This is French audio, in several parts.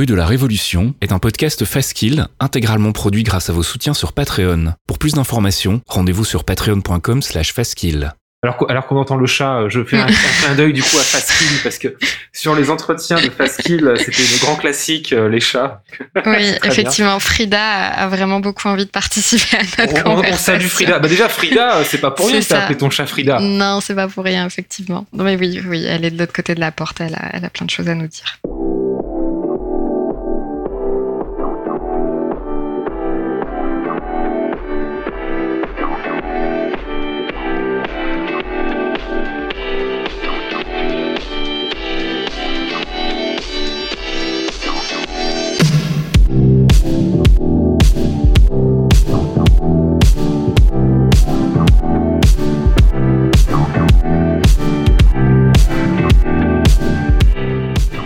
Rue de la Révolution est un podcast Fastkill intégralement produit grâce à vos soutiens sur Patreon. Pour plus d'informations, rendez-vous sur patreon.com slash fastkill. Alors, alors qu'on entend le chat, je fais un, un clin d'œil du coup à Fastkill parce que sur les entretiens de Fastkill, c'était le grand classique, euh, les chats. Oui, effectivement, Frida a vraiment beaucoup envie de participer à notre On, on conversation. salue Frida. Bah déjà Frida, euh, c'est pas pour rien que t'as ça. appelé ton chat Frida. Non, c'est pas pour rien, effectivement. Non, mais oui, oui, elle est de l'autre côté de la porte, elle a, elle a plein de choses à nous dire.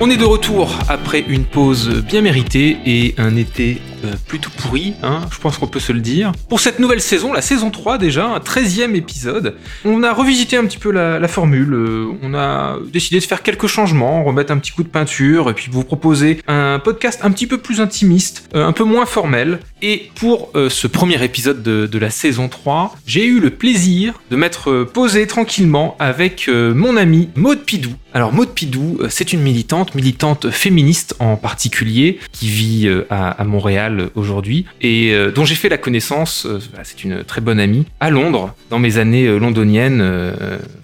On est de retour après une pause bien méritée et un été plutôt pourri, hein, je pense qu'on peut se le dire. Pour cette nouvelle saison, la saison 3 déjà, un 13e épisode, on a revisité un petit peu la, formule, euh, on a décidé de faire quelques changements, remettre un petit coup de peinture et puis vous proposer un podcast un petit peu plus intimiste, euh, un peu moins formel. Et pour euh, ce premier épisode de, la saison 3, j'ai eu le plaisir de m'être euh, posé tranquillement avec euh, mon ami Maud Pidou. Alors Maud Pidou, euh, c'est une militante, militante féministe en particulier, qui vit euh, à Montréal aujourd'hui et euh, dont j'ai fait la connaissance, euh, c'est une très bonne amie, à Londres. Dans mes années euh, londoniennes,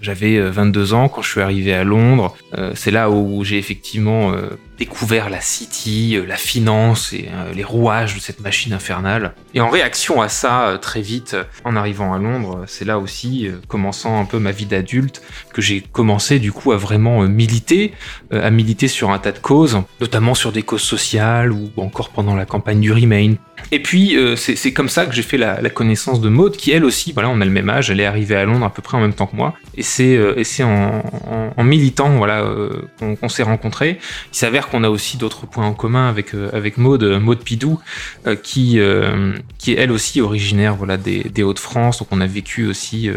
j'avais euh, 22 ans quand je suis arrivé à Londres. C'est là où j'ai effectivement découvert la City, euh, la finance et euh, les rouages de cette machine infernale. Et en réaction à ça, euh, très vite, en arrivant à Londres, c'est là aussi, commençant un peu ma vie d'adulte, que j'ai commencé du coup à vraiment militer, à militer sur un tas de causes, notamment sur des causes sociales ou encore pendant la campagne du Remain. Et puis c'est comme ça que j'ai fait la, connaissance de Maud, qui elle aussi, voilà, on a le même âge, elle est arrivée à Londres à peu près en même temps que moi, et c'est en, en, militant voilà qu'on qu'on s'est rencontrés. Il s'avère qu'on a aussi d'autres points en commun avec euh, avec Maud, euh, Maud Pidou, euh, qui qui est elle aussi originaire voilà des, Hauts-de-France, donc on a vécu aussi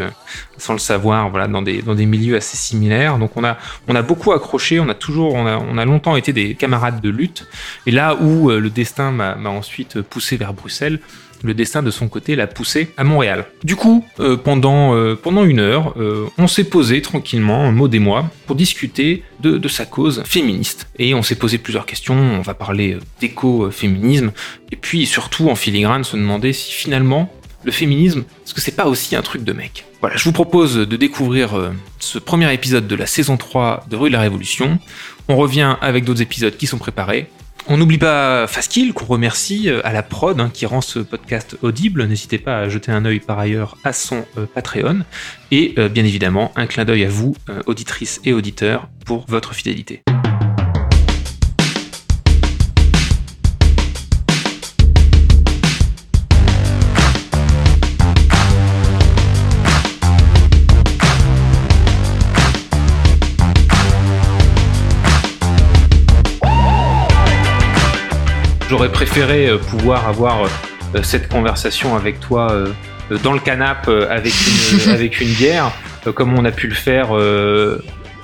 sans le savoir voilà dans des dans des milieux assez similaires. Donc on a on a beaucoup accroché, on a toujours on a on a longtemps été des camarades de lutte. Et là où le destin m'a ensuite poussé vers Bruxelles, le destin de son côté l'a poussé à Montréal. Du coup, euh, pendant, euh, pendant une heure, euh, on s'est posé tranquillement, Maud et moi, pour discuter de, de sa cause féministe. Et on s'est posé plusieurs questions, on va parler d'éco-féminisme, et puis surtout en filigrane se demander si finalement le féminisme, est-ce que c'est pas aussi un truc de mec? Voilà, je vous propose de découvrir ce premier épisode de la saison 3 de Rue de la Révolution. On revient avec d'autres épisodes qui sont préparés. On n'oublie pas Fastkill, qu'on remercie euh, à la prod hein, qui rend ce podcast audible. N'hésitez pas à jeter un œil par ailleurs à son euh, Patreon. Et euh, bien évidemment, un clin d'œil à vous, auditrices et auditeurs, pour votre fidélité. J'aurais préféré euh, pouvoir avoir euh, cette conversation avec toi euh, dans le canapé avec une, avec une bière, comme on a pu le faire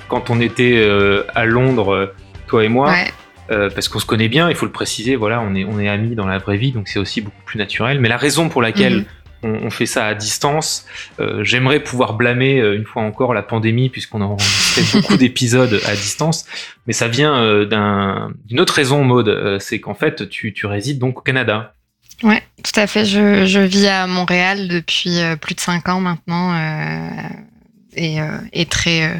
quand on était à Londres, toi et moi. Ouais. Euh, parce qu'on se connaît bien, il faut le préciser, voilà, on est, on est amis dans la vraie vie, donc c'est aussi beaucoup plus naturel. Mais la raison pour laquelle Mhm. On, on fait ça à distance, euh, j'aimerais pouvoir blâmer euh, une fois encore la pandémie, puisqu'on a enregistré beaucoup d'épisodes à distance, mais ça vient euh, d'un- d'une autre raison, Maude, euh, c'est qu'en fait, tu, tu résides donc au Canada. Ouais, tout à fait. Je, je vis à Montréal depuis plus de cinq ans maintenant. euh, et, euh, et très, euh,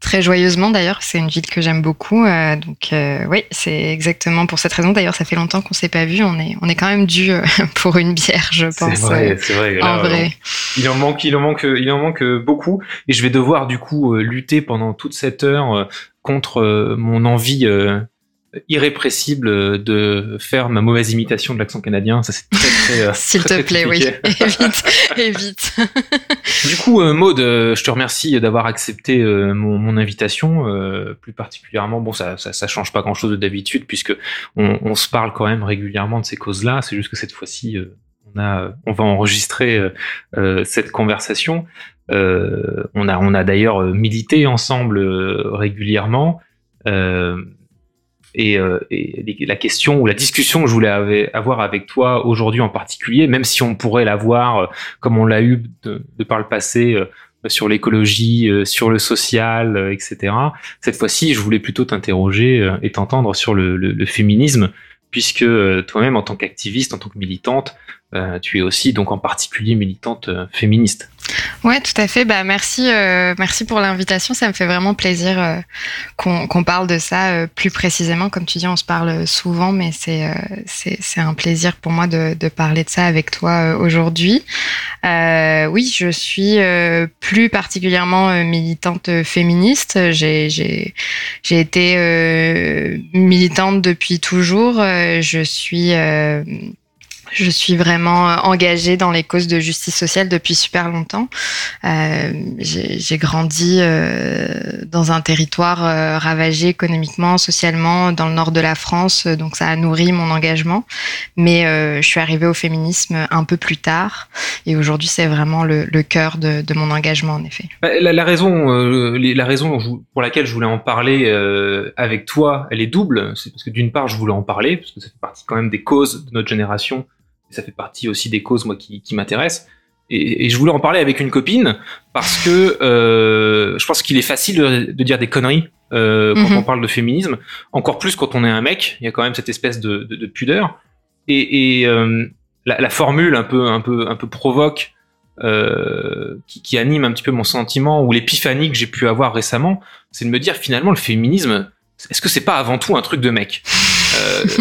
très joyeusement d'ailleurs. C'est une ville que j'aime beaucoup. euh, donc euh, oui, c'est exactement pour cette raison. D'ailleurs, ça fait longtemps qu'on s'est pas vu. On est, on est quand même dû euh, pour une bière, je pense. C'est vrai, c'est vrai. en vrai. Il en manque, il en manque, il en manque beaucoup, et je vais devoir du coup lutter pendant toute cette heure contre mon envie irrépressible de faire ma mauvaise imitation de l'accent canadien. Ça c'est très très. euh, S'il te plaît, oui. évite, évite. Du coup, euh, Maud, euh, je te remercie d'avoir accepté mon, mon invitation. plus particulièrement, bon, ça, ça, ça change pas grand-chose de d'habitude puisque on, on se parle quand même régulièrement de ces causes-là. C'est juste que cette fois-ci, on a, on va enregistrer cette conversation. Euh, on a, on a d'ailleurs milité ensemble euh, régulièrement. Euh, Et, la question ou la discussion que je voulais avoir avec toi aujourd'hui en particulier, même si on pourrait l'avoir comme on l'a eu de, par le passé sur l'écologie, sur le social, etc. Cette fois-ci, je voulais plutôt t'interroger et t'entendre sur le, féminisme, puisque toi-même, en tant qu'activiste, en tant que militante, euh, tu es aussi donc en particulier militante euh, féministe. Ouais, tout à fait. Bah merci, euh, merci pour l'invitation. Ça me fait vraiment plaisir qu'on parle de ça plus précisément. Comme tu dis, on se parle souvent, mais c'est c'est un plaisir pour moi de, de, parler de ça avec toi aujourd'hui. oui, je suis plus particulièrement militante féministe. J'ai j'ai été militante depuis toujours. Je suis je suis vraiment euh, engagée dans les causes de justice sociale depuis super longtemps. Euh, j'ai grandi euh, dans un territoire euh, ravagé économiquement, socialement, dans le nord de la France, donc ça a nourri mon engagement. Mais euh, je suis arrivée au féminisme un peu plus tard, et aujourd'hui c'est vraiment le, le cœur de, de, mon engagement en effet. Bah, la, la raison, la raison pour laquelle je voulais en parler avec toi, elle est double. C'est parce que d'une part je voulais en parler parce que ça fait partie quand même des causes de notre génération ça fait partie aussi des causes moi qui, qui m'intéressent. Et, et, je voulais en parler avec une copine parce que euh, je pense qu'il est facile de, de, dire des conneries euh, quand mhm. on parle de féminisme, encore plus quand on est un mec. Il y a quand même cette espèce de, de, de pudeur. Et, et euh, la, la, formule un peu un peu un peu provoque euh, qui, qui, anime un petit peu mon sentiment ou l'épiphanie que j'ai pu avoir récemment, c'est de me dire finalement le féminisme, est-ce que c'est pas avant tout un truc de mec?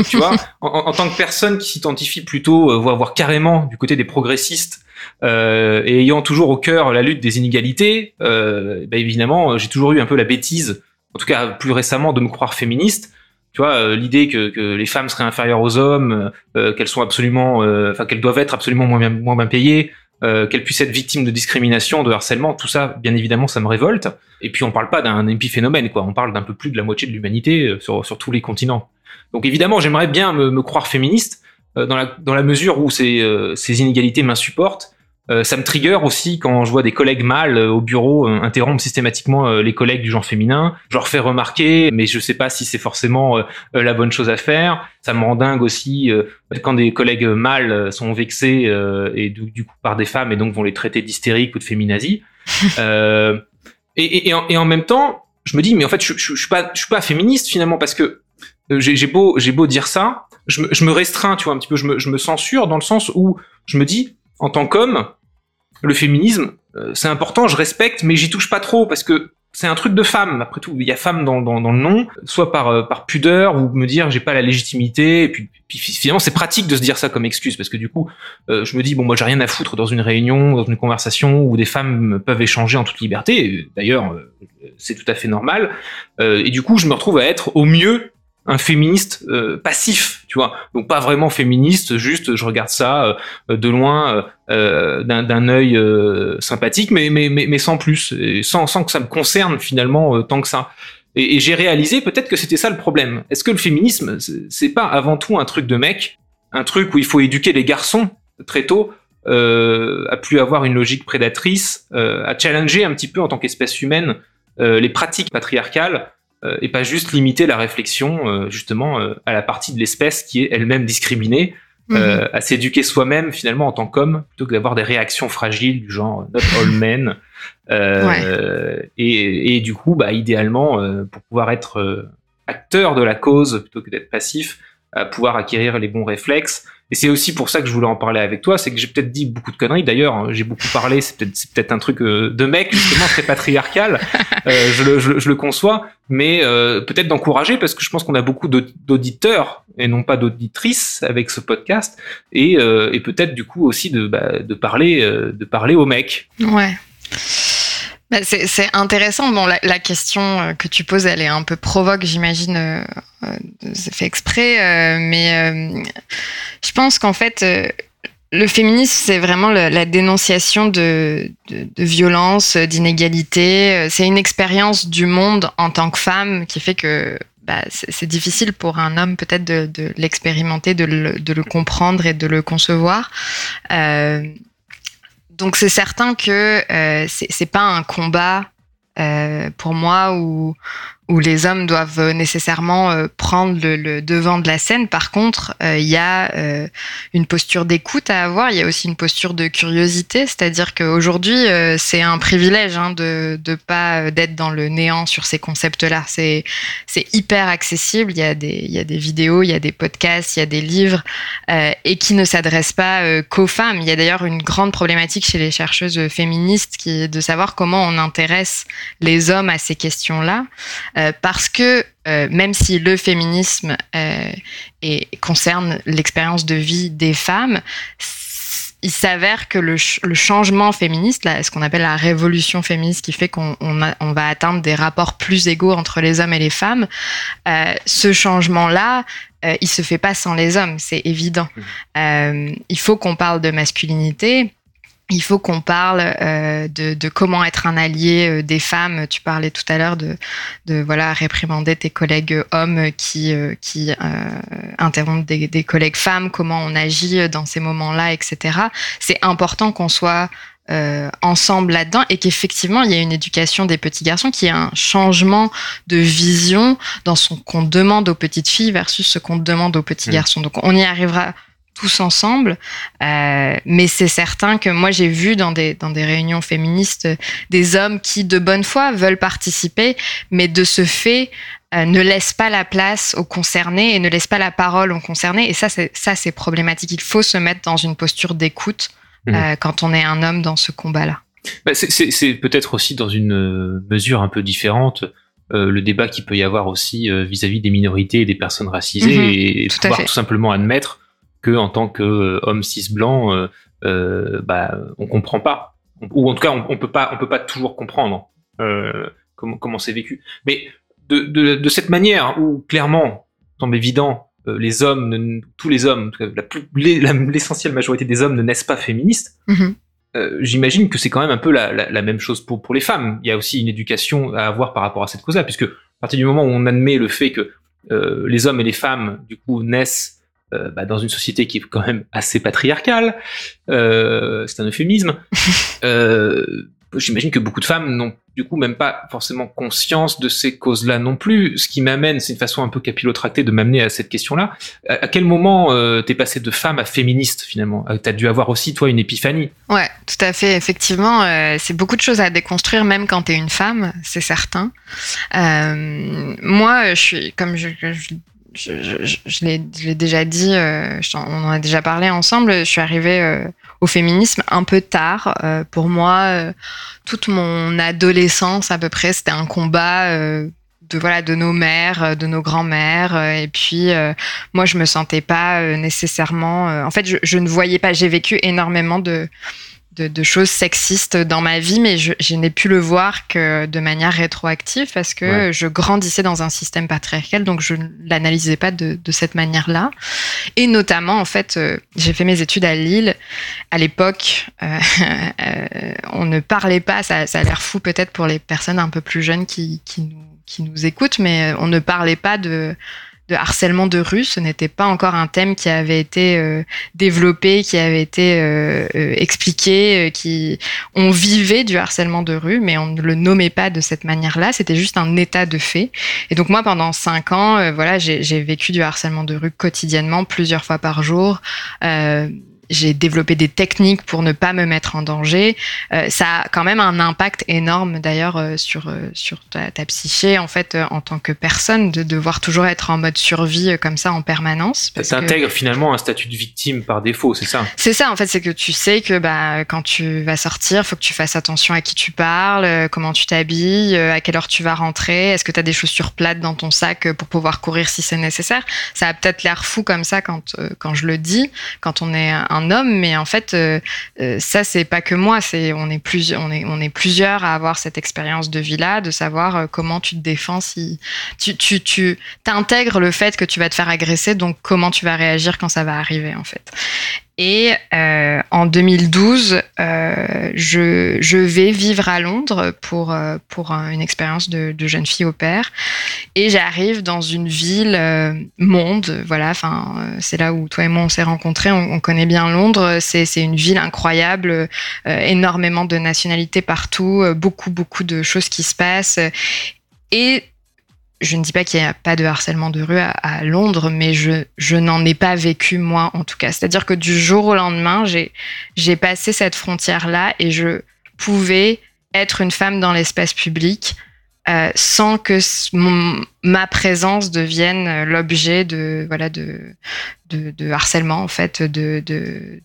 Tu vois, en, tant que personne qui s'identifie plutôt, euh, voire, carrément du côté des progressistes, euh, et ayant toujours au cœur la lutte des inégalités, euh, bah évidemment, j'ai toujours eu un peu la bêtise, en tout cas plus récemment, de me croire féministe. Tu vois, euh, l'idée que, que, les femmes seraient inférieures aux hommes, qu'elles sont absolument, enfin qu'elles doivent être absolument moins bien, moins bien payées, euh, qu'elle puisse être victime de discrimination, de harcèlement, tout ça, bien évidemment, ça me révolte. Et puis on parle pas d'un épiphénomène, quoi. On parle d'un peu plus de la moitié de l'humanité sur, sur tous les continents. Donc évidemment, j'aimerais bien me, croire féministe euh, dans, la, dans la mesure où ces, euh, ces inégalités m'insupportent. Euh, ça me trigger aussi quand je vois des collègues mâles au bureau interrompre systématiquement les collègues du genre féminin. Je leur fais remarquer, mais je sais pas si c'est forcément la bonne chose à faire. Ça me rend dingue aussi quand des collègues mâles sont vexés et du, coup par des femmes et donc vont les traiter d'hystériques ou de féminazie. et, et, en, et, en, même temps, je me dis mais en fait je, je, je suis pas je suis pas féministe finalement parce que euh, j'ai beau, j'ai beau dire ça, je me, je me, restreins, tu vois, un petit peu, je me, je me censure dans le sens où je me dis, en tant qu'homme, le féminisme, euh, c'est important, je respecte, mais j'y touche pas trop parce que c'est un truc de femme. Après tout, il y a femme dans, dans, dans le nom, soit par, euh, par pudeur ou me dire j'ai pas la légitimité. Et puis, puis finalement, c'est pratique de se dire ça comme excuse parce que du coup, je me dis bon, moi j'ai rien à foutre dans une réunion, dans une conversation où des femmes peuvent échanger en toute liberté. D'ailleurs, c'est tout à fait normal. et du coup, je me retrouve à être au mieux un féministe euh, passif, tu vois. Donc pas vraiment féministe, juste je regarde ça euh, de loin euh, d'un œil sympathique, mais, mais, mais, mais, sans plus, et sans, sans que ça me concerne finalement tant que ça. Et, et j'ai réalisé peut-être que c'était ça le problème. Est-ce que le féminisme, c'est pas avant tout un truc de mec, un truc où il faut éduquer les garçons très tôt à plus avoir une logique prédatrice, à challenger un petit peu en tant qu'espèce humaine les pratiques patriarcales euh, et pas juste limiter la réflexion euh, justement euh, à la partie de l'espèce qui est elle-même discriminée, mhm. à s'éduquer soi-même finalement en tant qu'homme plutôt que d'avoir des réactions fragiles du genre not all men. et, et, du coup, bah, idéalement, pour pouvoir être acteur de la cause plutôt que d'être passif, à pouvoir acquérir les bons réflexes, et c'est aussi pour ça que je voulais en parler avec toi, c'est que j'ai peut-être dit beaucoup de conneries. D'ailleurs, hein, j'ai beaucoup parlé, c'est peut-être peut-être un truc euh, de mec justement très patriarcal. Euh, je, le, je, le conçois, mais euh, peut-être d'encourager parce que je pense qu'on a beaucoup d'auditeurs et non pas d'auditrices avec ce podcast, et, et peut-être du coup aussi de, bah, de parler de parler aux mecs. Ouais. Bah, c'est intéressant. Bon, la, la, question que tu poses, elle est un peu provoque, j'imagine. c'est fait exprès, mais je pense qu'en fait, euh, le féminisme, c'est vraiment la dénonciation de, de, de violence, d'inégalité. Euh, c'est une expérience du monde en tant que femme qui fait que bah, c'est difficile pour un homme peut-être de, de l'expérimenter, de le, de le, comprendre et de le concevoir. Donc c'est certain que euh, c'est pas un combat euh, pour moi où, où les hommes doivent nécessairement euh, prendre le, devant de la scène. Par contre, euh, il y a euh, une posture d'écoute à avoir. Il y a aussi une posture de curiosité, c'est-à-dire qu'aujourd'hui, c'est un privilège hein, de pas d'être dans le néant sur ces concepts-là. C'est hyper accessible. Il y il y a des vidéos, il y a des podcasts, il y a des livres et qui ne s'adressent pas qu'aux femmes. Il y a d'ailleurs une grande problématique chez les chercheuses féministes qui est de savoir comment on intéresse les hommes à ces questions-là. Euh, parce que euh, même si le féminisme euh, concerne l'expérience de vie des femmes, il s'avère que le, changement féministe, là, ce qu'on appelle la révolution féministe, qui fait qu'on va atteindre des rapports plus égaux entre les hommes et les femmes, ce changement-là, il se fait pas sans les hommes, c'est évident. Mmh. il faut qu'on parle de masculinité il faut qu'on parle euh, de, comment être un allié euh, des femmes. Tu parlais tout à l'heure de, de, voilà réprimander tes collègues hommes qui euh, qui interrompent des, collègues femmes. Comment on agit dans ces moments-là, etc. C'est important qu'on soit ensemble là-dedans et qu'effectivement il y a une éducation des petits garçons qui a un changement de vision dans ce qu'on demande aux petites filles versus ce qu'on demande aux petits mmh. garçons. Donc on y arrivera tous ensemble. Euh, mais c'est certain que moi, j'ai vu dans des, dans des réunions féministes des hommes qui, de bonne foi, veulent participer, mais de ce fait, euh, ne laissent pas la place aux concernés et ne laissent pas la parole aux concernés. Et ça, c'est, ça, c'est problématique. Il faut se mettre dans une posture d'écoute mmh. euh, quand on est un homme dans ce combat-là. Bah, c'est, peut-être aussi dans une mesure un peu différente. le débat qu'il peut y avoir aussi vis-à-vis des minorités et des personnes racisées mmh et tout pouvoir tout simplement admettre que en tant que euh, homme cis blanc, euh, euh, bah, on comprend pas, ou en tout cas, on, on peut pas, on peut pas toujours comprendre comment comment c'est vécu. Mais de, de, de, cette manière où clairement, semble évident, les hommes, tous les hommes, l'essentielle majorité des hommes ne naissent pas féministes. Mm-hmm. j'imagine que c'est quand même un peu la, la, la, même chose pour, pour les femmes. Il y a aussi une éducation à avoir par rapport à cette cause-là, puisque à partir du moment où on admet le fait que euh, les hommes et les femmes, du coup, naissent euh, bah, dans une société qui est quand même assez patriarcale, euh, c'est un euphémisme. euh, J'imagine que beaucoup de femmes n'ont du coup même pas forcément conscience de ces causes-là non plus. Ce qui m'amène, c'est une façon un peu capillotractée de m'amener à cette question-là. À, quel moment euh, t'es passé de femme à féministe finalement? Euh, T'as dû avoir aussi toi une épiphanie. Ouais, tout à fait. Effectivement, euh, c'est beaucoup de choses à déconstruire même quand t'es une femme, c'est certain. Euh, moi, je suis comme je, je je, je, je l'ai déjà dit, euh, on en a déjà parlé ensemble, je suis arrivée euh, au féminisme un peu tard. Euh, pour moi, euh, toute mon adolescence à peu près, c'était un combat de voilà de nos mères, de nos grands-mères. et puis moi, je me sentais pas nécessairement. en fait, je, je, ne voyais pas. J'ai vécu énormément de de, choses sexistes dans ma vie, mais je, n'ai pu le voir que de manière rétroactive parce que je grandissais dans un système patriarcal, donc je ne l'analysais pas de, cette manière-là. Et notamment, en fait, euh, j'ai fait mes études à Lille. À l'époque, euh, euh, on ne parlait pas, ça, a l'air fou peut-être pour les personnes un peu plus jeunes qui, nous, qui nous écoutent, mais on ne parlait pas de de harcèlement de rue. Ce n'était pas encore un thème qui avait été euh, développé, qui avait été euh, euh, expliqué, qui on vivait du harcèlement de rue, mais on ne le nommait pas de cette manière-là. C'était juste un état de fait. Et donc moi, pendant cinq ans, voilà, j'ai vécu du harcèlement de rue quotidiennement, plusieurs fois par jour j'ai développé des techniques pour ne pas me mettre en danger. Euh, ça a quand même un impact énorme d'ailleurs euh, sur euh, sur ta, ta, psyché en fait en tant que personne de devoir toujours être en mode survie comme ça en permanence. Ça t'intègre finalement un statut de victime par défaut, c'est ça? C'est ça en fait, c'est que tu sais que bah quand tu vas sortir, faut que tu fasses attention à qui tu parles, comment tu t'habilles, à quelle heure tu vas rentrer, est-ce que tu as des chaussures plates dans ton sac pour pouvoir courir si c'est nécessaire? Ça a peut-être l'air fou comme ça quand quand je le dis, quand on est un homme, mais en fait, euh, euh, ça c'est pas que moi, c'est on est plus, on est, on est plusieurs à avoir cette expérience de vie-là, de savoir euh, comment tu te défends si tu, tu, tu t'intègres le fait que tu vas te faire agresser, donc comment tu vas réagir quand ça va arriver en fait. Et euh, en 2012, euh, je, vais vivre à Londres pour, euh, pour une expérience de, jeune fille au père. Et j'arrive dans une ville monde. Voilà, enfin, c'est là où toi et moi on s'est rencontrés. On, on, connaît bien Londres. C'est une ville incroyable, énormément de nationalités partout, beaucoup beaucoup de choses qui se passent. Et je ne dis pas qu'il n'y a pas de harcèlement de rue à, Londres, mais je, n'en ai pas vécu moi en tout cas. C'est-à-dire que du jour au lendemain, j'ai, passé cette frontière-là et je pouvais être une femme dans l'espace public euh, sans que ma présence devienne euh, l'objet de voilà de, harcèlement en fait de,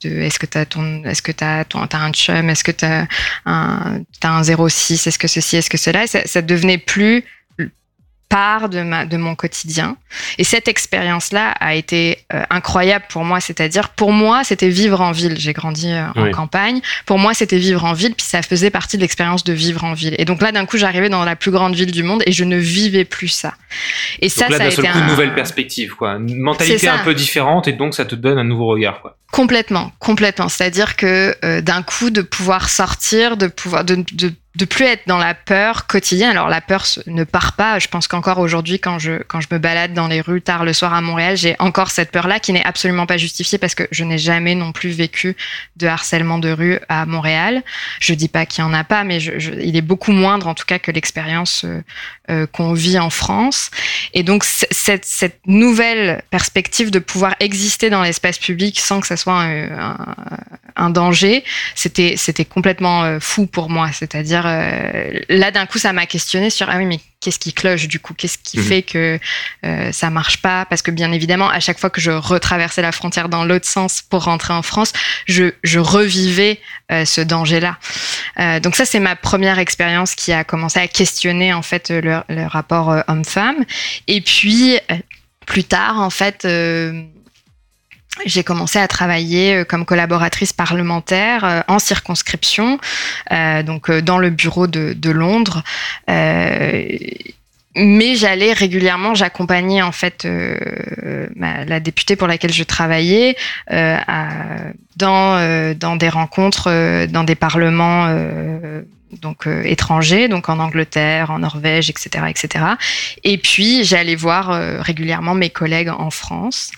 est-ce que tu as ton un chum est-ce que tu as un un 06 est-ce que ceci est-ce que cela ça, ça devenait plus part de, ma, de mon quotidien. Et cette expérience-là a été euh, incroyable pour moi. C'est-à-dire, pour moi, c'était vivre en ville. J'ai grandi euh, en campagne. Pour moi, c'était vivre en ville, puis ça faisait partie de l'expérience de vivre en ville. Et donc là, d'un coup, j'arrivais dans la plus grande ville du monde et je ne vivais plus ça. Et ça, ça a été une nouvelle perspective, quoi. Une mentalité un peu différente et donc ça te donne un nouveau regard, quoi. Complètement, complètement. C'est-à-dire que euh, d'un coup, de pouvoir sortir, de pouvoir de, de de plus être dans la peur quotidienne. Alors la peur ne part pas. Je pense qu'encore aujourd'hui, quand je quand je me balade dans les rues tard le soir à Montréal, j'ai encore cette peur-là qui n'est absolument pas justifiée parce que je n'ai jamais non plus vécu de harcèlement de rue à Montréal. Je dis pas qu'il y en a pas, mais je, il est beaucoup moindre en tout cas que l'expérience euh, euh, qu'on vit en France. Et donc cette, cette nouvelle perspective de pouvoir exister dans l'espace public sans que ça soit un, un danger, c'était c'était complètement euh, fou pour moi. C'est-à-dire euh, là d'un coup ça m'a questionné sur ah oui mais qu'est-ce qui cloche du coup? Qu'est-ce qui mhm. fait que euh, ça marche pas? Parce que bien évidemment à chaque fois que je retraversais la frontière dans l'autre sens pour rentrer en France, je, je revivais ce danger-là. donc ça c'est ma première expérience qui a commencé à questionner en fait le, le rapport homme-femme. Et puis plus tard en fait j'ai commencé à travailler euh, comme collaboratrice parlementaire euh, en circonscription, euh, donc dans le bureau de, de Londres. mais j'allais régulièrement, j'accompagnais en fait la députée pour laquelle je travaillais à, dans, dans des rencontres, dans des parlements donc étrangers, donc en Angleterre, en Norvège, etc., etc. Et puis j'allais voir régulièrement mes collègues en France.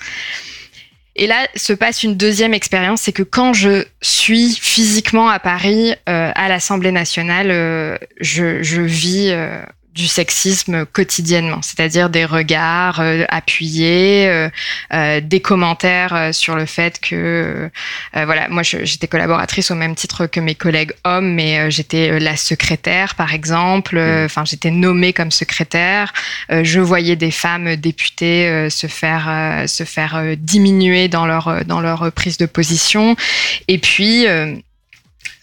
Et là se passe une deuxième expérience, c'est que quand je suis physiquement à Paris, euh, à l'Assemblée nationale, euh, je, vis euh, du sexisme quotidiennement, c'est-à-dire des regards euh, appuyés, euh, euh, des commentaires sur le fait que, voilà, moi j'étais collaboratrice au même titre que mes collègues hommes, mais j'étais la secrétaire par exemple, mmh. enfin j'étais nommée comme secrétaire, je voyais des femmes députées se faire se faire diminuer dans leur dans leur prise de position, et puis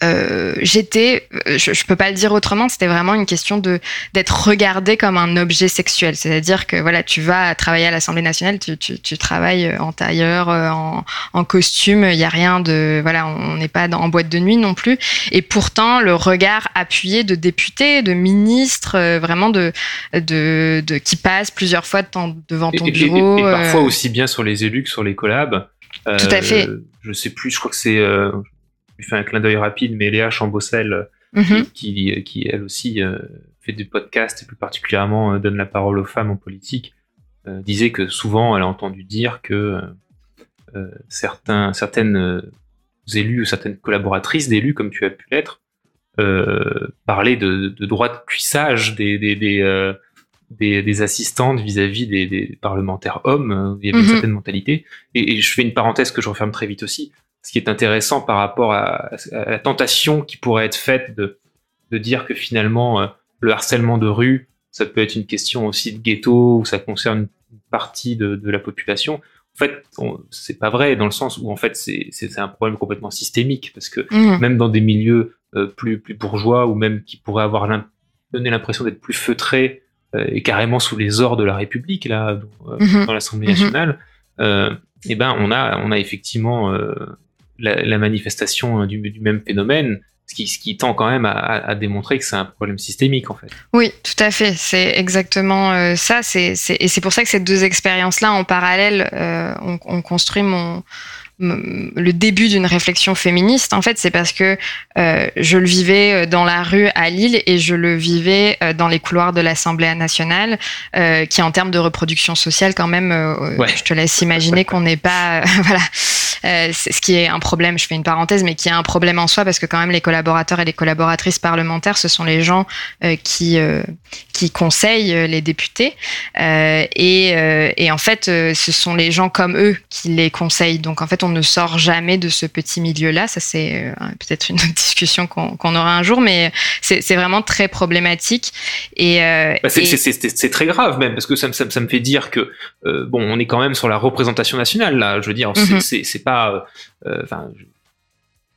euh, j'étais, euh, je, je, peux pas le dire autrement, c'était vraiment une question de d'être regardé comme un objet sexuel. C'est-à-dire que voilà, tu vas travailler à l'Assemblée nationale, tu, tu, tu, travailles en tailleur, euh, en, en costume, il y a rien de voilà, on n'est pas dans, en boîte de nuit non plus. Et pourtant, le regard appuyé de députés, de ministres, euh, vraiment de, de, de qui passent plusieurs fois devant ton bureau. Et, parfois aussi bien sur les élus que sur les collabs. Tout à fait. Je sais plus, je crois que c'est je fais un clin d'œil rapide, mais Léa Chambossel, mhm. qui, qui, elle aussi euh, fait des podcasts et plus particulièrement euh, donne la parole aux femmes en politique, euh, disait que souvent elle a entendu dire que certains, certaines élus ou certaines collaboratrices d'élus, comme tu as pu l'être, parlaient de, de droit de cuissage des, des, des, des, assistantes vis-à-vis des, parlementaires hommes. Il y avait une mhm. certaine mentalité. et, je fais une parenthèse que je referme très vite aussi ce qui est intéressant par rapport à, la tentation qui pourrait être faite de, de dire que finalement euh, le harcèlement de rue, ça peut être une question aussi de ghetto ou ça concerne une partie de, de la population. En fait, c'est pas vrai dans le sens où en fait c'est un problème complètement systémique parce que mmh. même dans des milieux euh, plus plus bourgeois ou même qui pourraient avoir donné l'impression d'être plus feutrés euh, et carrément sous les ors de la République là dans, mmh. dans l'Assemblée mmh. nationale, eh ben on a on a effectivement la, manifestation hein, du, même phénomène, ce qui, ce qui tend quand même à, démontrer que c'est un problème systémique en fait. Oui, tout à fait. C'est exactement euh, ça. Et c'est pour ça que ces deux expériences-là en parallèle euh, ont, construit mon, le début d'une réflexion féministe, en fait, c'est parce que euh, je le vivais dans la rue à Lille et je le vivais dans les couloirs de l'Assemblée nationale, qui en termes de reproduction sociale, quand même, je te laisse imaginer qu'on n'est pas, voilà, ce qui est un problème, je fais une parenthèse, mais qui est un problème en soi parce que quand même les collaborateurs et les collaboratrices parlementaires, ce sont les gens qui qui conseillent les députés. Et, et en fait, ce sont les gens comme eux qui les conseillent. Donc en fait, on ne sort jamais de ce petit milieu-là. Ça c'est peut-être une autre discussion qu'on aura un jour, mais c'est vraiment très problématique. Et, bah, c'est très grave même parce que ça, ça, ça me fait dire que bon, on est quand même sur la représentation nationale là. Je veux dire, c'est mhm. pas, euh, enfin,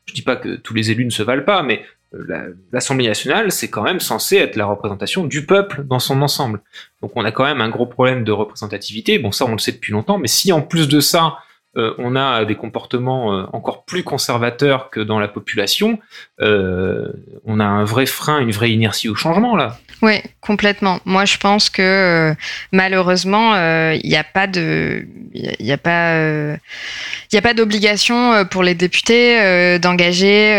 je, dis pas que tous les élus ne se valent pas, mais euh, l'Assemblée nationale, c'est quand même censé être la représentation du peuple dans son ensemble. Donc on a quand même un gros problème de représentativité. Bon, ça on le sait depuis longtemps, mais si en plus de ça, euh, on a des comportements euh, encore plus conservateurs que dans la population, euh, on a un vrai frein, une vraie inertie au changement là. Oui, complètement. Moi, je pense que malheureusement, il n'y a pas de, il a pas, il a pas d'obligation pour les députés d'engager,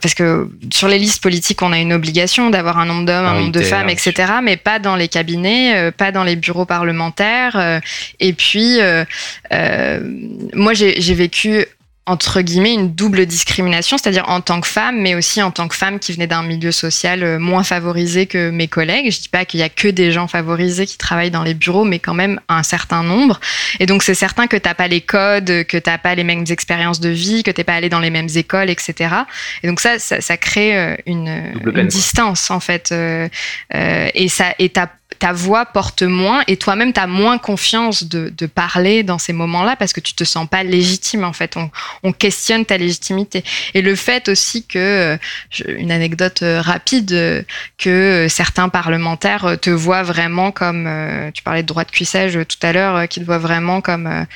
parce que sur les listes politiques, on a une obligation d'avoir un nombre d'hommes, un nombre de femmes, etc. Mais pas dans les cabinets, pas dans les bureaux parlementaires. et puis moi, j'ai vécu entre guillemets une double discrimination, c'est-à-dire en tant que femme, mais aussi en tant que femme qui venait d'un milieu social euh, moins favorisé que mes collègues. Je dis pas qu'il y a que des gens favorisés qui travaillent dans les bureaux, mais quand même un certain nombre. Et donc c'est certain que t'as pas les codes, que t'as pas les mêmes expériences de vie, que t'es pas allé dans les mêmes écoles, etc. Et donc ça, ça, crée euh, une, une distance en fait. Euh, et ça, et t'as ta voix porte moins et toi-même tu as moins confiance de, parler dans ces moments-là parce que tu te sens pas légitime en fait. On, questionne ta légitimité. Et le fait aussi que, euh, une anecdote euh, rapide, euh, que certains parlementaires te voient vraiment comme, tu parlais de droit de cuissage tout à l'heure, qui te voient vraiment comme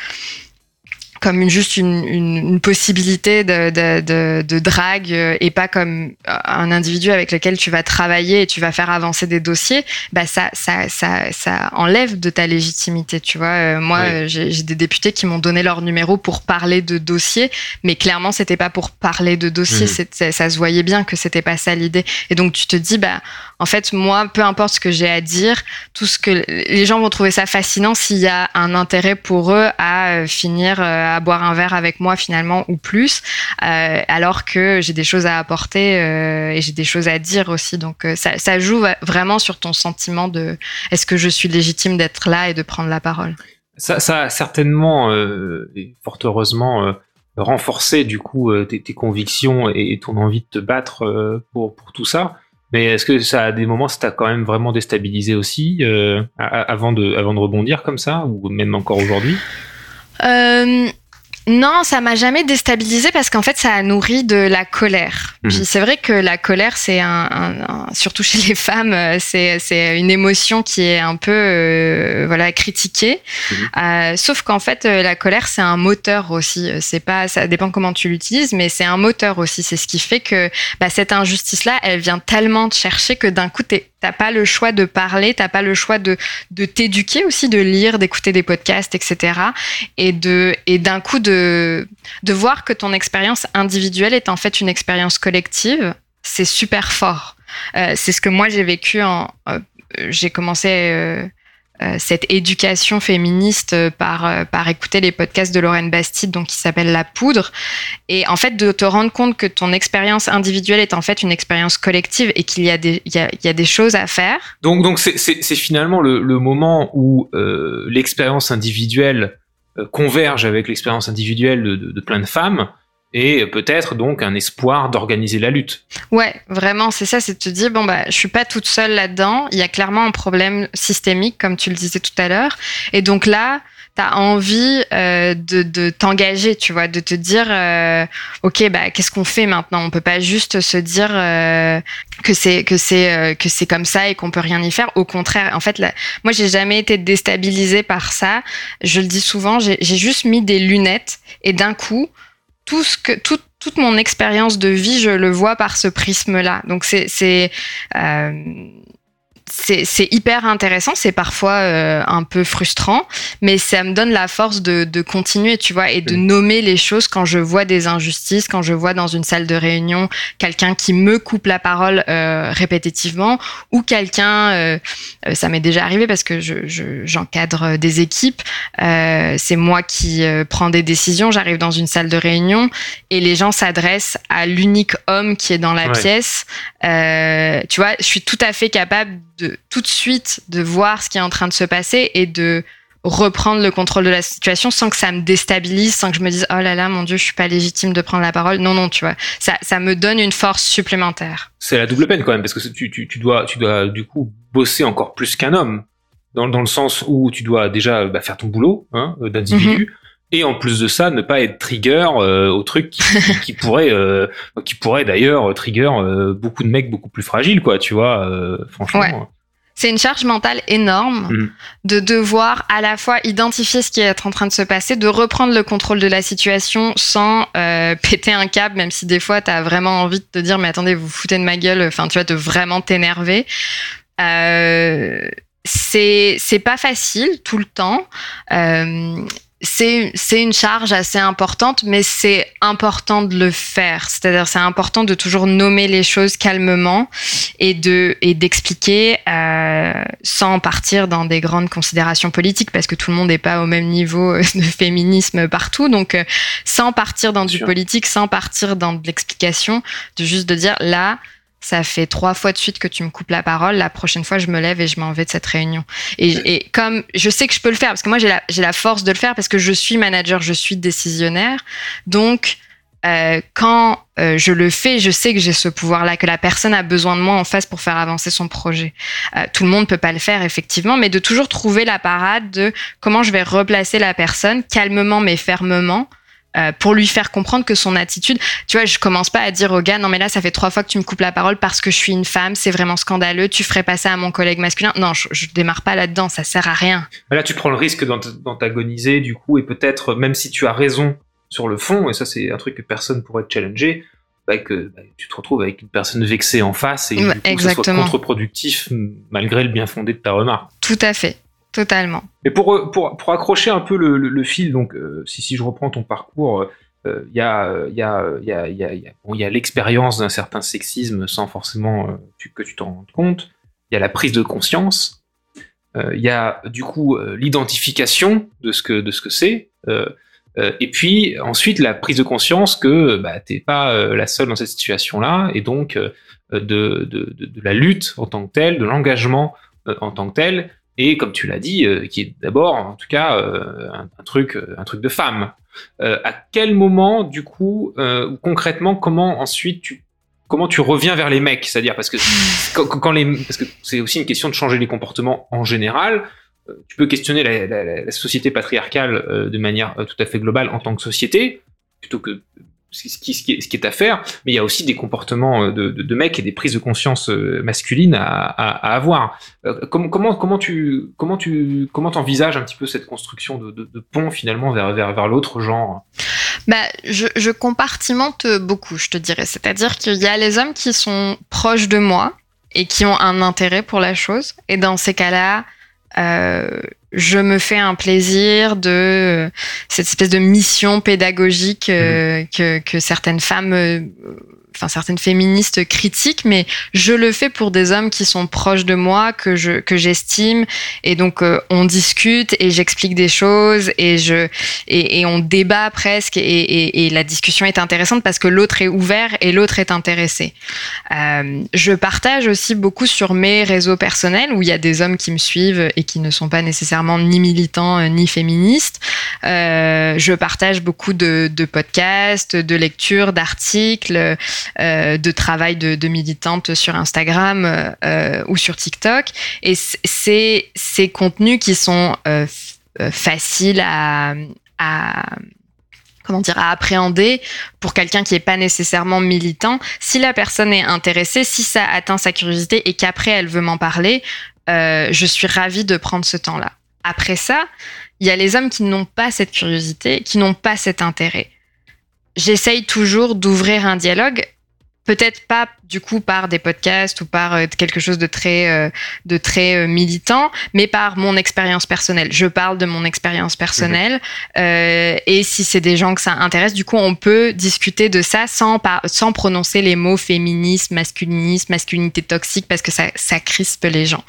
comme une, juste une, une, possibilité de, de, de, drague euh, et pas comme un individu avec lequel tu vas travailler et tu vas faire avancer des dossiers, bah ça, ça, ça, ça enlève de ta légitimité. Tu vois, euh, moi, j'ai des députés qui m'ont donné leur numéro pour parler de dossiers, mais clairement, c'était pas pour parler de dossiers. Mmh. Ça se voyait bien que c'était pas ça l'idée. Et donc, tu te dis, bah, en fait, moi, peu importe ce que j'ai à dire, tout ce que les gens vont trouver ça fascinant s'il y a un intérêt pour eux à euh, finir à boire un verre avec moi finalement ou plus, euh, alors que j'ai des choses à apporter euh, et j'ai des choses à dire aussi. Donc euh, ça, ça, joue vraiment sur ton sentiment de est-ce que je suis légitime d'être là et de prendre la parole? Ça, ça a certainement, et fort heureusement, renforcé du coup tes, tes, convictions et ton envie de te battre pour, pour tout ça. Mais est-ce que ça, à des moments, ça t'a quand même vraiment déstabilisé aussi avant, de, avant de rebondir comme ça, ou même encore aujourd'hui? Euh, non, ça m'a jamais déstabilisé parce qu'en fait, ça a nourri de la colère. Mhm. C'est vrai que la colère, c'est un, surtout chez les femmes, euh, c'est c'est une émotion qui est un peu euh, voilà critiquée. Mhm. Euh, sauf qu'en fait, la colère, c'est un moteur aussi. C'est pas, ça dépend comment tu l'utilises, mais c'est un moteur aussi. C'est ce qui fait que bah, cette injustice-là, elle vient tellement te chercher que d'un coup, t'es T'as pas le choix de parler, t'as pas le choix de, de t'éduquer aussi, de lire, d'écouter des podcasts, etc. Et de et d'un coup de de voir que ton expérience individuelle est en fait une expérience collective, c'est super fort. Euh, c'est ce que moi j'ai vécu en. Euh, j'ai commencé euh, cette éducation féministe euh, par, euh, par écouter les podcasts de Lorraine Bastide, donc qui s'appelle La Poudre. Et en fait, de te rendre compte que ton expérience individuelle est en fait une expérience collective et qu'il y, a des, il y, a, il y a des choses à faire. Donc, donc c'est, c'est, c'est finalement le, le, moment où euh, l'expérience individuelle converge avec l'expérience individuelle de, de, de plein de femmes et peut-être donc un espoir d'organiser la lutte. Ouais, vraiment, c'est ça, c'est de te dire bon bah je suis pas toute seule là-dedans, il y a clairement un problème systémique comme tu le disais tout à l'heure et donc là tu as envie euh, de, t'engager, tu vois, de te dire euh, OK, bah qu'est-ce qu'on fait maintenant? On peut pas juste se dire euh, que c'est que c'est que c'est comme ça et qu'on peut rien y faire. Au contraire, en fait, moi j'ai jamais été déstabilisée par ça. Je le dis souvent, j'ai juste mis des lunettes et d'un coup tout ce que tout, toute mon expérience de vie, je le vois par ce prisme-là. Donc c'est euh, c'est hyper intéressant, c'est parfois euh, un peu frustrant, mais ça me donne la force de, de, continuer, tu vois, et de nommer les choses quand je vois des injustices, quand je vois dans une salle de réunion quelqu'un qui me coupe la parole euh, répétitivement, ou quelqu'un, euh, euh ça m'est déjà arrivé parce que j'encadre je, des équipes, euh, c'est moi qui prends des décisions, j'arrive dans une salle de réunion et les gens s'adressent à l'unique homme qui est dans la pièce. tu vois, je suis tout à fait capable de tout de suite de voir ce qui est en train de se passer et de reprendre le contrôle de la situation sans que ça me déstabilise, sans que je me dise oh là là mon dieu je suis pas légitime de prendre la parole. Non non tu vois ça ça me donne une force supplémentaire. C'est la double peine quand même parce que tu, tu, tu dois tu dois du coup bosser encore plus qu'un homme dans, dans le sens où tu dois déjà bah, faire ton boulot hein, d'individu. Mhm. Et en plus de ça, ne pas être trigger euh, au truc qui, qui pourrait, euh, qui pourrait d'ailleurs trigger euh, beaucoup de mecs beaucoup plus fragiles, quoi. Tu vois, franchement c'est une charge mentale énorme mm. de devoir à la fois identifier ce qui est en train de se passer, de reprendre le contrôle de la situation sans euh, péter un câble, même si des fois tu as vraiment envie de te dire mais attendez, vous, foutez de ma gueule, enfin tu vois, de vraiment t'énerver. Euh, c'est c'est pas facile tout le temps. Euh, c'est une charge assez importante, mais c'est important de le faire. C'est-à-dire, c'est important de toujours nommer les choses calmement et de et d'expliquer euh, sans partir dans des grandes considérations politiques, parce que tout le monde n'est pas au même niveau de féminisme partout. Donc, euh, sans partir dans du politique, sans partir dans de l'explication, de juste de dire là, ça fait trois fois de suite que tu me coupes la parole, la prochaine fois je me lève et je m'en vais de cette réunion. Et, comme je sais que je peux le faire, parce que moi j'ai la, la, force de le faire, parce que je suis manager, je suis décisionnaire, donc euh, quand euh, je le fais, je sais que j'ai ce pouvoir-là, que la personne a besoin de moi en face pour faire avancer son projet. Euh, tout le monde peut pas le faire effectivement, mais de toujours trouver la parade de comment je vais replacer la personne calmement mais fermement euh, pour lui faire comprendre que son attitude, tu vois, je commence pas à dire au gars, non mais là ça fait trois fois que tu me coupes la parole parce que je suis une femme, c'est vraiment scandaleux, tu ferais pas ça à mon collègue masculin. Non, je, je démarre pas là-dedans, ça sert à rien. Là tu prends le risque d'antagoniser du coup et peut-être même si tu as raison sur le fond, et ça c'est un truc que personne pourrait te challenger, bah, que bah, tu te retrouves avec une personne vexée en face et du coup, que ça soit contre-productif malgré le bien fondé de ta remarque. Tout à fait. Totalement. Et pour, pour, pour accrocher un peu le, fil, donc euh, si, si je reprends ton parcours, il euh, y a, y a, y a, y a, y a l'expérience d'un certain sexisme sans forcément euh, que tu t'en rendes compte. Il y a la prise de conscience. Il y a du coup l'identification de ce que de ce que c'est. et puis ensuite la prise de conscience que bah, t'es pas la seule dans cette situation-là et donc de, de, de, de, la lutte en tant que telle, de l'engagement en tant que tel, et comme tu l'as dit, euh, qui est d'abord, en tout cas, euh, un, truc, euh, un truc de femme. à quel moment, du coup, concrètement, comment ensuite tu comment tu reviens vers les mecs? C'est-à-dire parce que quand, les parce que c'est aussi une question de changer les comportements en général. Tu peux questionner la, la, la société patriarcale de manière tout à fait globale en tant que société, plutôt que ce qui, est, à faire, mais il y a aussi des comportements euh, de, mecs et des prises de conscience euh, masculines à, avoir. Euh, comment, tu comment tu comment t'envisages un petit peu cette construction de, pont finalement vers, vers, vers l'autre genre? Bah, je, compartimente beaucoup, je te dirais. C'est-à-dire qu'il y a les hommes qui sont proches de moi et qui ont un intérêt pour la chose. Et dans ces cas-là, je me fais un plaisir de cette espèce de mission pédagogique euh, mmh. que, que, certaines femmes euh, enfin certaines féministes critiques, mais je le fais pour des hommes qui sont proches de moi, que je que j'estime, et donc euh, on discute et j'explique des choses et je et, et on débat presque et, et, et, la discussion est intéressante parce que l'autre est ouvert et l'autre est intéressé. Euh, je partage aussi beaucoup sur mes réseaux personnels où il y a des hommes qui me suivent et qui ne sont pas nécessairement ni militants euh, ni féministes. Euh, je partage beaucoup de, de podcasts, de lectures, d'articles. Euh, de travail de, militante sur Instagram euh, ou sur TikTok. Et c'est ces contenus qui sont euh, faciles à, comment dire, à appréhender pour quelqu'un qui n'est pas nécessairement militant. Si la personne est intéressée, si ça atteint sa curiosité et qu'après elle veut m'en parler, euh, je suis ravie de prendre ce temps-là. Après ça, il y a les hommes qui n'ont pas cette curiosité, qui n'ont pas cet intérêt. J'essaye toujours d'ouvrir un dialogue peut-être pas du coup par des podcasts ou par euh, quelque chose de très, euh, de très euh, militant, mais par mon expérience personnelle. Je parle de mon expérience personnelle mhm. et si c'est des gens que ça intéresse, du coup on peut discuter de ça sans, sans prononcer les mots féminisme, masculinisme, masculinité toxique parce que ça, ça crispe les gens.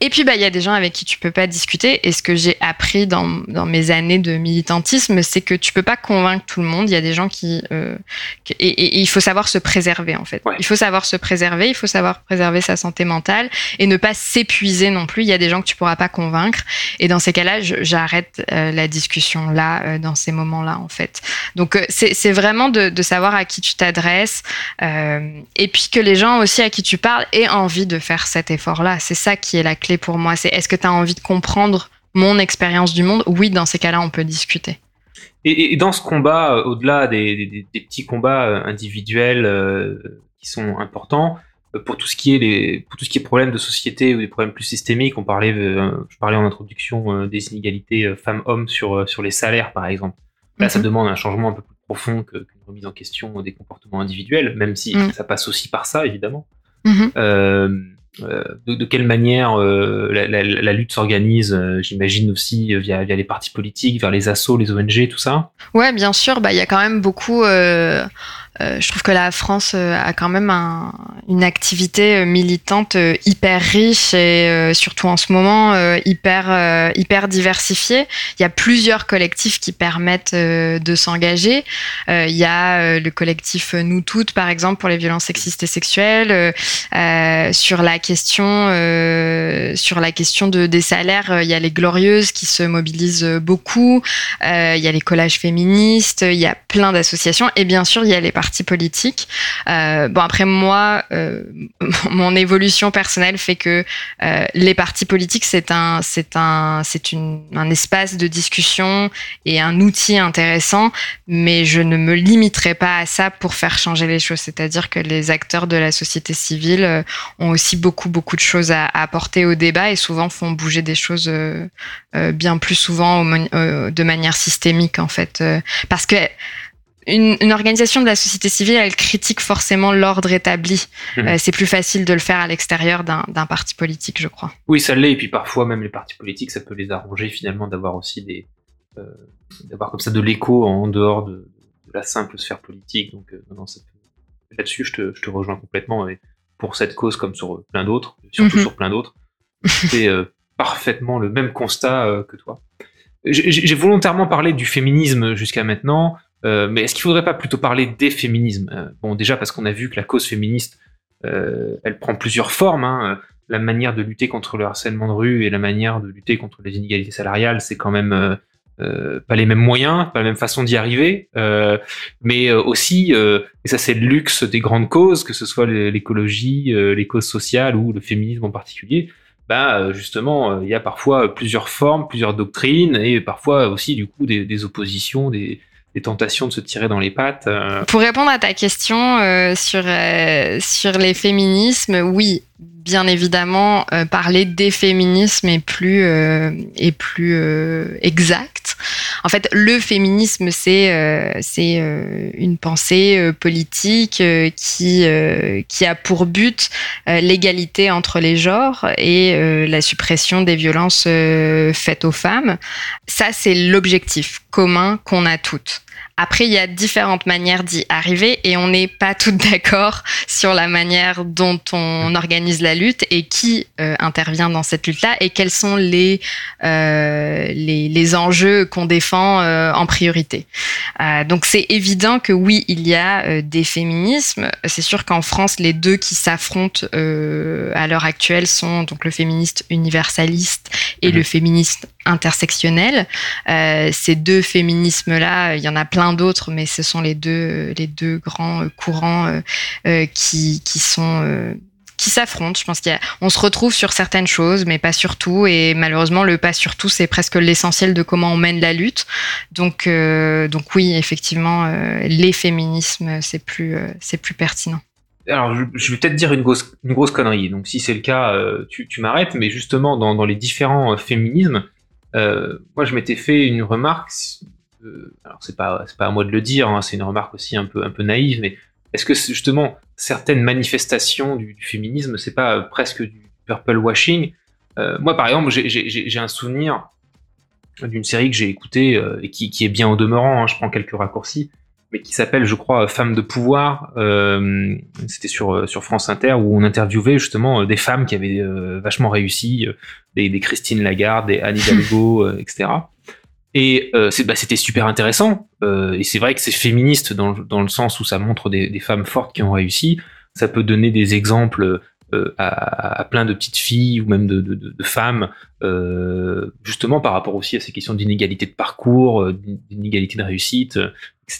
Et puis bah il y a des gens avec qui tu peux pas discuter et ce que j'ai appris dans, dans, mes années de militantisme, c'est que tu peux pas convaincre tout le monde. Il y a des gens qui, et, il faut savoir se préserver en fait. Il faut savoir se préserver, il faut savoir préserver sa santé mentale et ne pas s'épuiser non plus. Il y a des gens que tu pourras pas convaincre et dans ces cas-là, j'arrête euh, la discussion là, euh, dans ces moments-là en fait. Donc euh, c'est vraiment de, savoir à qui tu t'adresses et puis que les gens aussi à qui tu parles aient envie de faire cet effort-là. C'est ça qui est la clé pour moi. C'est est-ce que tu as envie de comprendre mon expérience du monde? Oui, dans ces cas-là, on peut discuter. Et, dans ce combat, au-delà des, petits combats individuels qui sont importants, pour tout ce qui est les, pour tout ce qui est problèmes de société ou des problèmes plus systémiques, on parlait, je parlais en introduction des inégalités femmes-hommes sur sur les salaires par exemple. Là, ça mhm. demande un changement un peu plus profond qu'une remise en question des comportements individuels, même si mhm. ça passe aussi par ça évidemment. Mhm. Euh, de, quelle manière euh, la, lutte s'organise, euh, j'imagine aussi via, via les partis politiques, vers les assos, les ONG, tout ça? Ouais, bien sûr. Bah, il y a quand même beaucoup euh, je trouve que la France euh, a quand même un, une activité euh, militante hyper riche et surtout en ce moment hyper hyper diversifiée. Il y a plusieurs collectifs qui permettent de s'engager. il y a le collectif Nous Toutes par exemple pour les violences sexistes et sexuelles. sur la question sur la question de des salaires, il y a les glorieuses qui se mobilisent beaucoup. il y a les collages féministes. Il y a plein d'associations et bien sûr il y a les partis politiques. Euh, bon après moi, euh, mon évolution personnelle fait que euh, les partis politiques c'est un c'est un c'est un espace de discussion et un outil intéressant, mais je ne me limiterai pas à ça pour faire changer les choses. C'est-à-dire que les acteurs de la société civile ont aussi beaucoup beaucoup de choses à, apporter au débat et souvent font bouger des choses bien plus souvent de manière systémique en fait, parce que une, organisation de la société civile, elle critique forcément l'ordre établi. Mhm. Euh, c'est plus facile de le faire à l'extérieur d'un parti politique, je crois. Oui, ça l'est. Et puis parfois, même les partis politiques, ça peut les arranger finalement d'avoir aussi des, euh, d'avoir comme ça de l'écho en dehors de, la simple sphère politique. Donc, euh, là-dessus, je te, je te, rejoins complètement. Et pour cette cause, comme sur plein d'autres, surtout mhm. sur plein d'autres, c'est parfaitement le même constat que toi. J'ai volontairement parlé du féminisme jusqu'à maintenant. Euh, mais est-ce qu'il faudrait pas plutôt parler des féminismes euh, Bon, déjà parce qu'on a vu que la cause féministe, euh, elle prend plusieurs formes. Hein. La manière de lutter contre le harcèlement de rue et la manière de lutter contre les inégalités salariales, c'est quand même pas les mêmes moyens, pas la même façon d'y arriver, mais aussi, et ça c'est le luxe des grandes causes, que ce soit l'écologie, les causes sociales ou le féminisme en particulier, bah justement, il y a parfois plusieurs formes, plusieurs doctrines, et parfois aussi du coup des, des oppositions, des, des tentations de se tirer dans les pattes. Euh. Pour répondre à ta question euh, sur, euh, sur les féminismes, oui, bien évidemment, parler des féminismes est plus, est plus exact. En fait, le féminisme, c'est c'est une pensée politique qui, qui a pour but l'égalité entre les genres et la suppression des violences faites aux femmes. Ça, c'est l'objectif commun qu'on a toutes. Après, il y a différentes manières d'y arriver et on n'est pas toutes d'accord sur la manière dont on organise la lutte et qui euh, intervient dans cette lutte-là et quels sont les, euh, les, les, enjeux qu'on défend euh, en priorité. Euh, donc c'est évident que oui, il y a euh, des féminismes. C'est sûr qu'en France, les deux qui s'affrontent à l'heure actuelle sont donc le féministe universaliste et mhm. le féministe intersectionnel. ces deux féminismes-là, il y en a plein d'autres, mais ce sont les deux, les deux grands courants euh, euh, qui, qui sont euh, qui s'affrontent. Je pense qu'on se retrouve sur certaines choses, mais pas sur tout. Et malheureusement, le pas sur tout, c'est presque l'essentiel de comment on mène la lutte. Donc, donc oui, effectivement, les féminismes, c'est plus, c'est plus pertinent. Alors, je, vais peut-être dire une grosse, une grosse connerie. Donc, si c'est le cas, tu, tu m'arrêtes. Mais justement, dans, dans les différents féminismes, moi, je m'étais fait une remarque alors c'est pas c'est pas à moi de le dire, hein, c'est une remarque aussi un peu un peu naïve, mais est-ce que justement certaines manifestations du, féminisme, c'est pas presque du purple washing? Moi, par exemple, j'ai un souvenir d'une série que j'ai écoutée et qui, est bien au demeurant. Hein, je prends quelques raccourcis mais qui s'appelle, je crois, Femmes de pouvoir. Euh, C'était sur euh, sur France Inter où on interviewait justement euh, des femmes qui avaient euh, vachement réussi, des, des, Christine Lagarde, des Anne Hidalgo, etc. Et bah, c'était super intéressant. et c'est vrai que c'est féministe dans, dans le sens où ça montre des, des, femmes fortes qui ont réussi. Ça peut donner des exemples à, à, plein de petites filles ou même de, de, de femmes, euh, justement par rapport aussi à ces questions d'inégalité de parcours, d'inégalité de réussite,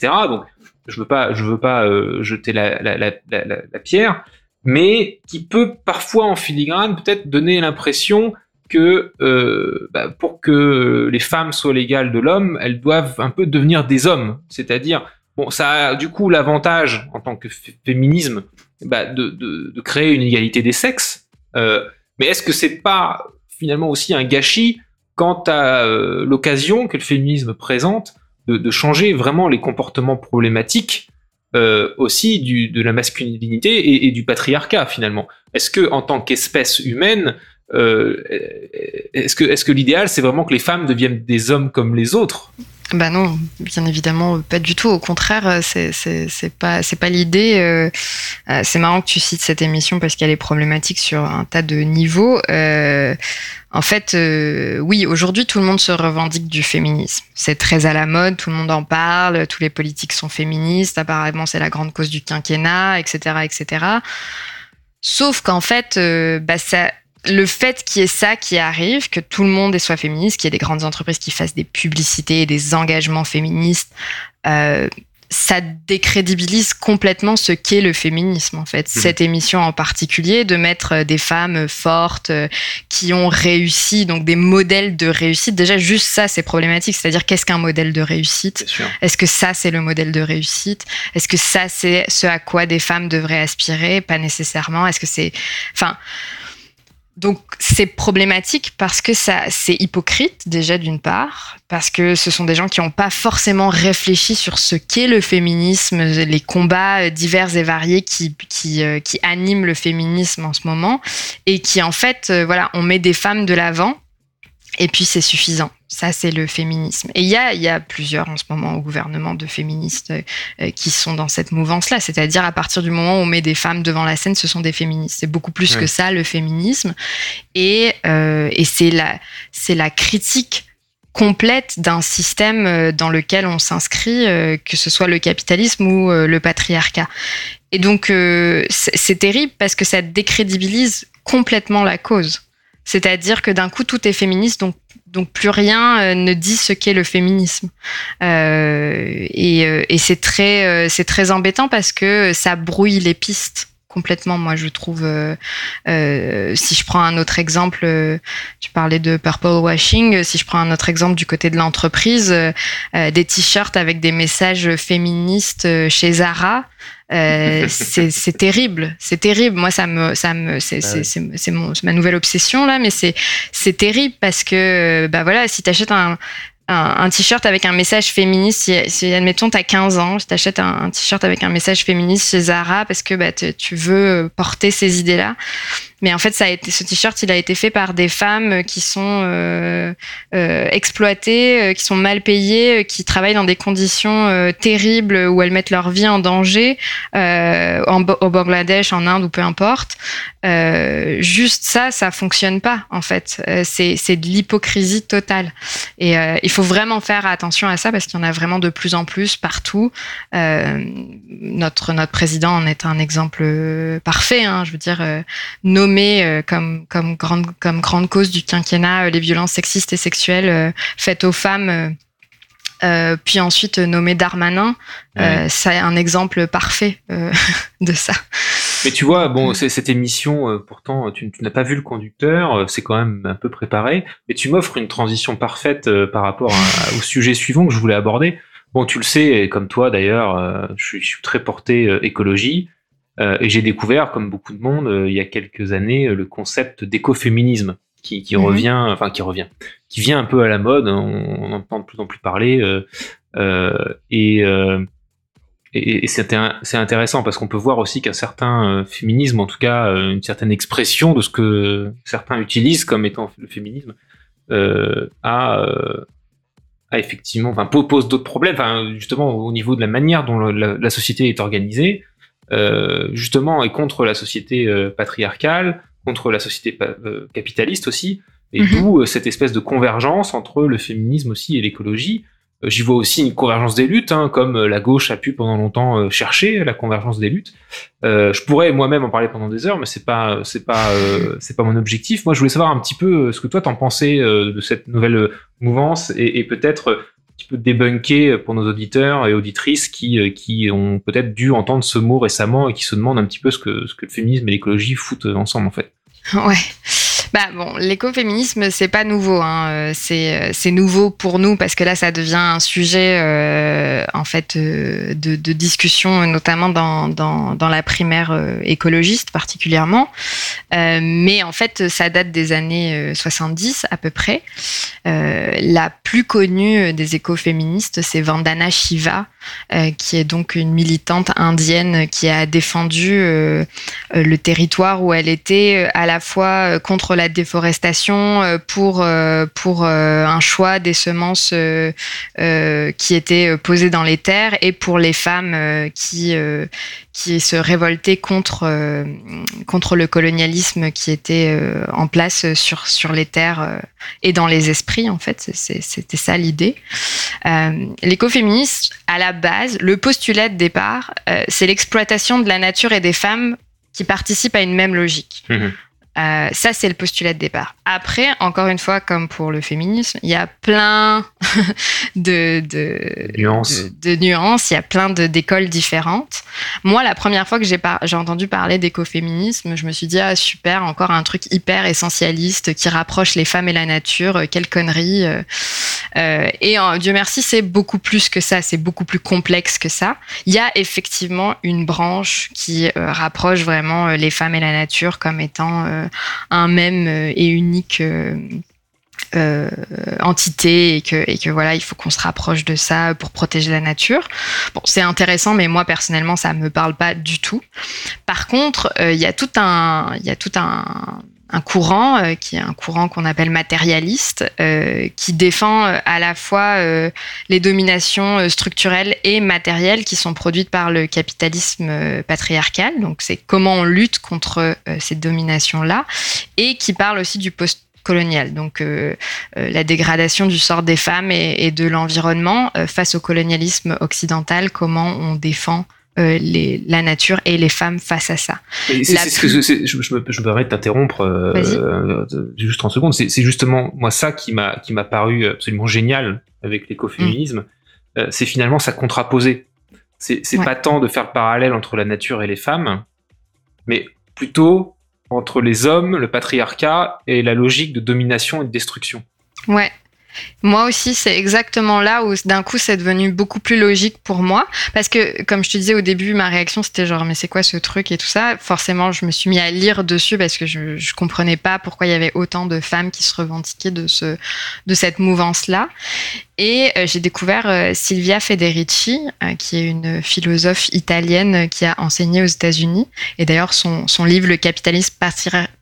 Donc, je veux pas, veux pas euh, jeter la, pierre, mais qui peut parfois en filigrane peut-être donner l'impression que euh, bah, pour que les femmes soient l'égale de l'homme, elles doivent un peu devenir des hommes. C'est-à-dire, bon, ça a du coup l'avantage en tant que féminisme bah, de, créer une égalité des sexes. Euh, mais est-ce que c'est pas finalement aussi un gâchis quant à l'occasion que le féminisme présente de, changer vraiment les comportements problématiques euh, aussi du, de la masculinité et, du patriarcat finalement. Est-ce que en tant qu'espèce humaine, euh, est-ce que, est-ce que l'idéal c'est vraiment que les femmes deviennent des hommes comme les autres? Bah non, bien évidemment, pas du tout. Au contraire, euh, c'est pas c'est pas l'idée. Euh, euh, c'est marrant que tu cites cette émission parce qu'elle est problématique sur un tas de niveaux. en fait, oui, aujourd'hui, tout le monde se revendique du féminisme. C'est très à la mode, tout le monde en parle, tous les politiques sont féministes. Apparemment, c'est la grande cause du quinquennat, etc., etc. Sauf qu'en fait, bah ça le fait qu'il y ait ça qui arrive, que tout le monde soit féministe, qu'il y ait des grandes entreprises qui fassent des publicités, des engagements féministes, euh, ça décrédibilise complètement ce qu'est le féminisme en fait. Mhm. Cette émission en particulier, de mettre euh, des femmes fortes euh, qui ont réussi, donc des modèles de réussite. Déjà juste ça c'est problématique, c'est-à-dire qu'est-ce qu'un modèle de réussite? Est-ce que ça c'est le modèle de réussite? Est-ce que ça c'est ce à quoi des femmes devraient aspirer? Pas nécessairement. Est-ce que c'est, enfin donc c'est problématique parce que ça c'est hypocrite déjà d'une part parce que ce sont des gens qui n'ont pas forcément réfléchi sur ce qu'est le féminisme, les combats divers et variés qui qui, euh, qui animent le féminisme en ce moment et qui en fait euh, voilà on met des femmes de l'avant et puis c'est suffisant. Ça, c'est le féminisme. Et il y a, y a plusieurs en ce moment au gouvernement de féministes euh, qui sont dans cette mouvance-là. C'est-à-dire à partir du moment où on met des femmes devant la scène, ce sont des féministes. C'est beaucoup plus que ça, le féminisme. Et, euh, et c'est la, c'est la critique complète d'un système euh, dans lequel on s'inscrit, que ce soit le capitalisme ou le patriarcat. Et donc, c'est terrible parce que ça décrédibilise complètement la cause. C'est-à-dire que d'un coup, tout est féministe, donc, donc plus rien euh, ne dit ce qu'est le féminisme. Euh, et, euh, et c'est très, c'est très embêtant parce que ça brouille les pistes complètement. Moi, je trouve. Euh, euh, si je prends un autre exemple, euh, tu parlais de purple washing. Si je prends un autre exemple du côté de l'entreprise, des t-shirts avec des messages féministes chez Zara. c'est terrible, c'est terrible. Moi, ça me, ça me, c'est ma nouvelle obsession là, mais c'est c'est terrible parce que bah voilà, si t'achètes un un, t-shirt avec un message féministe. Si, admettons, tu as 15 ans, tu t'achètes un, t-shirt avec un message féministe chez Zara parce que bah, tu veux porter ces idées-là. Mais en fait, ça a été, ce t-shirt, il a été fait par des femmes qui sont euh, euh, exploitées, euh, qui sont mal payées, qui travaillent dans des conditions terribles où elles mettent leur vie en danger, au Bangladesh, en Inde ou peu importe. juste ça, ça fonctionne pas en fait. c'est, c'est de l'hypocrisie totale. Et il faut vraiment faire attention à ça parce qu'il y en a vraiment de plus en plus partout. notre notre président en est un exemple parfait. Hein, je veux dire, nos euh, comme, comme, grande, comme grande cause du quinquennat euh, les violences sexistes et sexuelles euh, faites aux femmes. puis ensuite nommé Darmanin, c'est un exemple parfait de ça. Mais tu vois, bon, cette émission, pourtant, tu, n'as pas vu le conducteur, c'est quand même un peu préparé, mais tu m'offres une transition parfaite par rapport au sujet suivant que je voulais aborder. Bon, tu le sais, comme toi d'ailleurs, je, je, suis très porté écologie. Euh, et j'ai découvert, comme beaucoup de monde, euh, il y a quelques années, euh, le concept d'écoféminisme qui, qui mhm. revient, enfin qui revient, qui vient un peu à la mode. On, on entend de plus en plus parler. et et, c'est intéressant parce qu'on peut voir aussi qu'un certain féminisme, en tout cas une certaine expression de ce que certains utilisent comme étant le féminisme, a, a effectivement, enfin pose d'autres problèmes, enfin, justement au niveau de la manière dont la, société est organisée, justement, et contre la société patriarcale, contre la société capitaliste aussi, et mhm. d'où cette espèce de convergence entre le féminisme aussi et l'écologie. Euh, j'y vois aussi une convergence des luttes, hein, comme euh, la gauche a pu pendant longtemps euh, chercher la convergence des luttes. Euh, je pourrais moi-même en parler pendant des heures, mais c'est pas c'est pas c'est pas mon objectif. Moi, je voulais savoir un petit peu ce que toi t'en pensais de cette nouvelle mouvance et, et peut-être peu débunker pour nos auditeurs et auditrices qui qui ont peut-être dû entendre ce mot récemment et qui se demandent un petit peu ce que ce que le féminisme et l'écologie foutent ensemble en fait. Ouais. Bah bon, l'écoféminisme c'est pas nouveau, hein. Euh, c'est euh, c'est nouveau pour nous parce que là ça devient un sujet euh, en fait de, discussion, notamment dans la primaire écologiste particulièrement. mais en fait ça date des années 70 à peu près. la plus connue des écoféministes c'est Vandana Shiva, qui est donc une militante indienne qui a défendu le territoire où elle était à la fois contre la la déforestation, euh, pour, euh, pour euh, un choix des semences qui étaient posées dans les terres et pour les femmes qui, qui se révoltaient contre, contre le colonialisme qui était en place sur, sur les terres et dans les esprits, en fait. C'était ça l'idée. L'écoféministe, à la base, le postulat de départ, c'est l'exploitation de la nature et des femmes qui participent à une même logique. Mmh euh, ça, c'est le postulat de départ. Après, encore une fois, comme pour le féminisme, il y a plein de, de, nuances. De, nuances, il y a plein d'écoles différentes. Moi, la première fois que j'ai entendu parler d'écoféminisme, je me suis dit, ah super, encore un truc hyper essentialiste qui rapproche les femmes et la nature, euh, quelle connerie. Euh, et Dieu merci, c'est beaucoup plus que ça, c'est beaucoup plus complexe que ça. Il y a effectivement une branche qui rapproche vraiment les femmes et la nature comme étant un même euh, et unique euh, entité et que, et que voilà, il faut qu'on se rapproche de ça pour protéger la nature. Bon, c'est intéressant, mais moi personnellement, ça me parle pas du tout. Par contre, il y a tout un, il y a tout un, un courant euh, qui est un courant qu'on appelle matérialiste, euh, qui défend euh, à la fois les dominations structurelles et matérielles qui sont produites par le capitalisme patriarcal. Donc c'est comment on lutte contre ces dominations-là, et qui parle aussi du post colonial, donc la dégradation du sort des femmes et, et de l'environnement face au colonialisme occidental, comment on défend euh, les, la nature et les femmes face à ça. Et que je, me, je me permets de t'interrompre euh, euh, juste 30 secondes. C'est justement moi ça qui m'a qui m'a paru absolument génial avec l'écoféminisme. Mm. c'est finalement ça contraposé. C'est pas tant de faire le parallèle entre la nature et les femmes, mais plutôt entre les hommes, le patriarcat et la logique de domination et de destruction. Ouais, moi aussi, c'est exactement là où d'un coup, c'est devenu beaucoup plus logique pour moi. Parce que, comme je te disais au début, ma réaction, c'était genre, mais c'est quoi ce truc et tout ça? Forcément, je me suis mis à lire dessus parce que je, comprenais pas pourquoi il y avait autant de femmes qui se revendiquaient de, ce, de cette mouvance-là. Et euh, j'ai découvert euh, Silvia Federici, euh, qui est une philosophe italienne qui a enseigné aux États-Unis. Et d'ailleurs, son, son livre Le capitalisme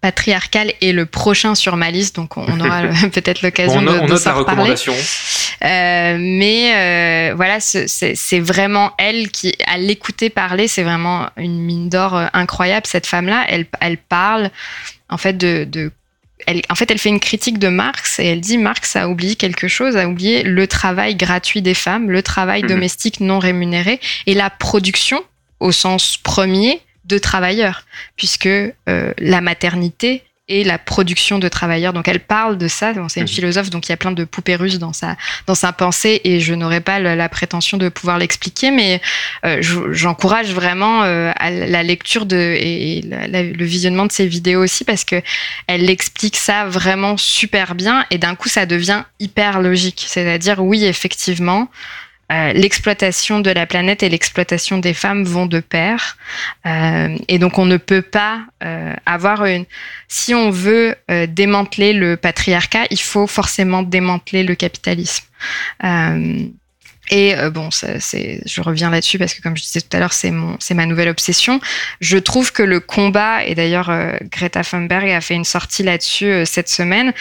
patriarcal est le prochain sur ma liste, donc on, aura peut-être l'occasion de, de s'en reparler. mais voilà, c'est vraiment elle qui, à l'écouter parler, c'est vraiment une mine d'or incroyable. Cette femme-là, elle, elle parle en fait de, de en fait, elle fait une critique de Marx et elle dit Marx a oublié quelque chose, a oublié le travail gratuit des femmes, le travail mhm. domestique non rémunéré et la production au sens premier de travailleurs, puisque euh, la maternité et la production de travailleurs. Donc elle parle de ça. c'est une mhm. philosophe, donc il y a plein de poupées russes dans sa dans sa pensée et je n'aurais pas la, prétention de pouvoir l'expliquer, mais euh, j'encourage vraiment euh, à la lecture de et, le visionnement de ces vidéos aussi parce que elle explique ça vraiment super bien et d'un coup ça devient hyper logique. C'est-à-dire oui effectivement. Euh, l'exploitation de la planète et l'exploitation des femmes vont de pair. Euh, et donc on ne peut pas euh, avoir une... Si on veut démanteler le patriarcat, il faut forcément démanteler le capitalisme. Et euh, bon, c'est, je reviens là-dessus parce que comme je disais tout à l'heure, c'est mon, c'est ma nouvelle obsession. Je trouve que le combat, et d'ailleurs euh, Greta Thunberg a fait une sortie là-dessus euh, cette semaine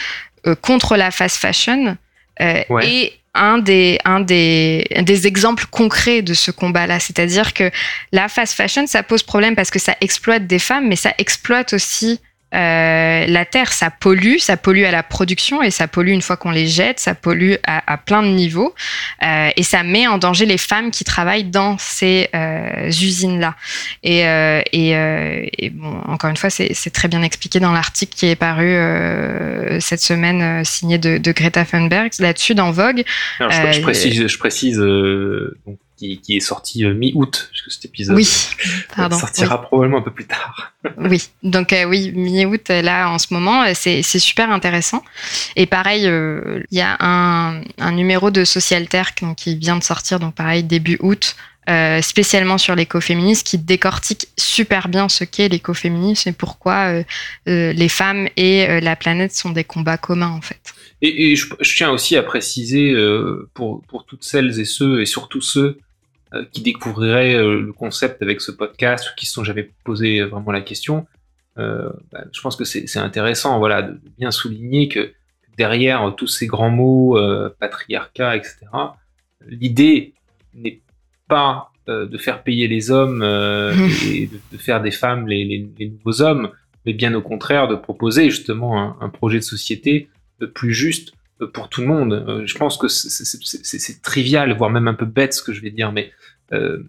contre la fast fashion, et un des, un des, des exemples concrets de ce combat-là. C'est-à-dire que la fast fashion, ça pose problème parce que ça exploite des femmes, mais ça exploite aussi euh, la terre, ça pollue, ça pollue à la production et ça pollue une fois qu'on les jette, ça pollue à, plein de niveaux euh, et ça met en danger les femmes qui travaillent dans ces euh, usines-là. Et, et, bon, encore une fois, c'est très bien expliqué dans l'article qui est paru cette semaine signé de, Greta Thunberg là-dessus dans Vogue. je, je, précise, je précise donc, qui, est sorti euh, mi-août, puisque cet épisode oui, pardon, sortira probablement un peu plus tard. oui, donc euh, oui, mi-août, euh, là, en ce moment, c'est super intéressant. Et pareil, il y a un, un, numéro de Socialterre qui vient de sortir, donc pareil, début août, spécialement sur l'écoféminisme, qui décortique super bien ce qu'est l'écoféminisme et pourquoi les femmes et la planète sont des combats communs, en fait. Et, je, je, tiens aussi à préciser pour, pour toutes celles et ceux, et surtout ceux euh, qui découvriraient euh, le concept avec ce podcast ou qui se sont jamais posé vraiment la question, euh, bah, je pense que c'est intéressant voilà, de bien souligner que derrière tous ces grands mots, patriarcat, etc., l'idée n'est pas de faire payer les hommes et de, faire des femmes les, nouveaux hommes, mais bien au contraire de proposer justement un, projet de société plus juste pour tout le monde. je pense que c'est trivial, voire même un peu bête ce que je vais dire, mais euh,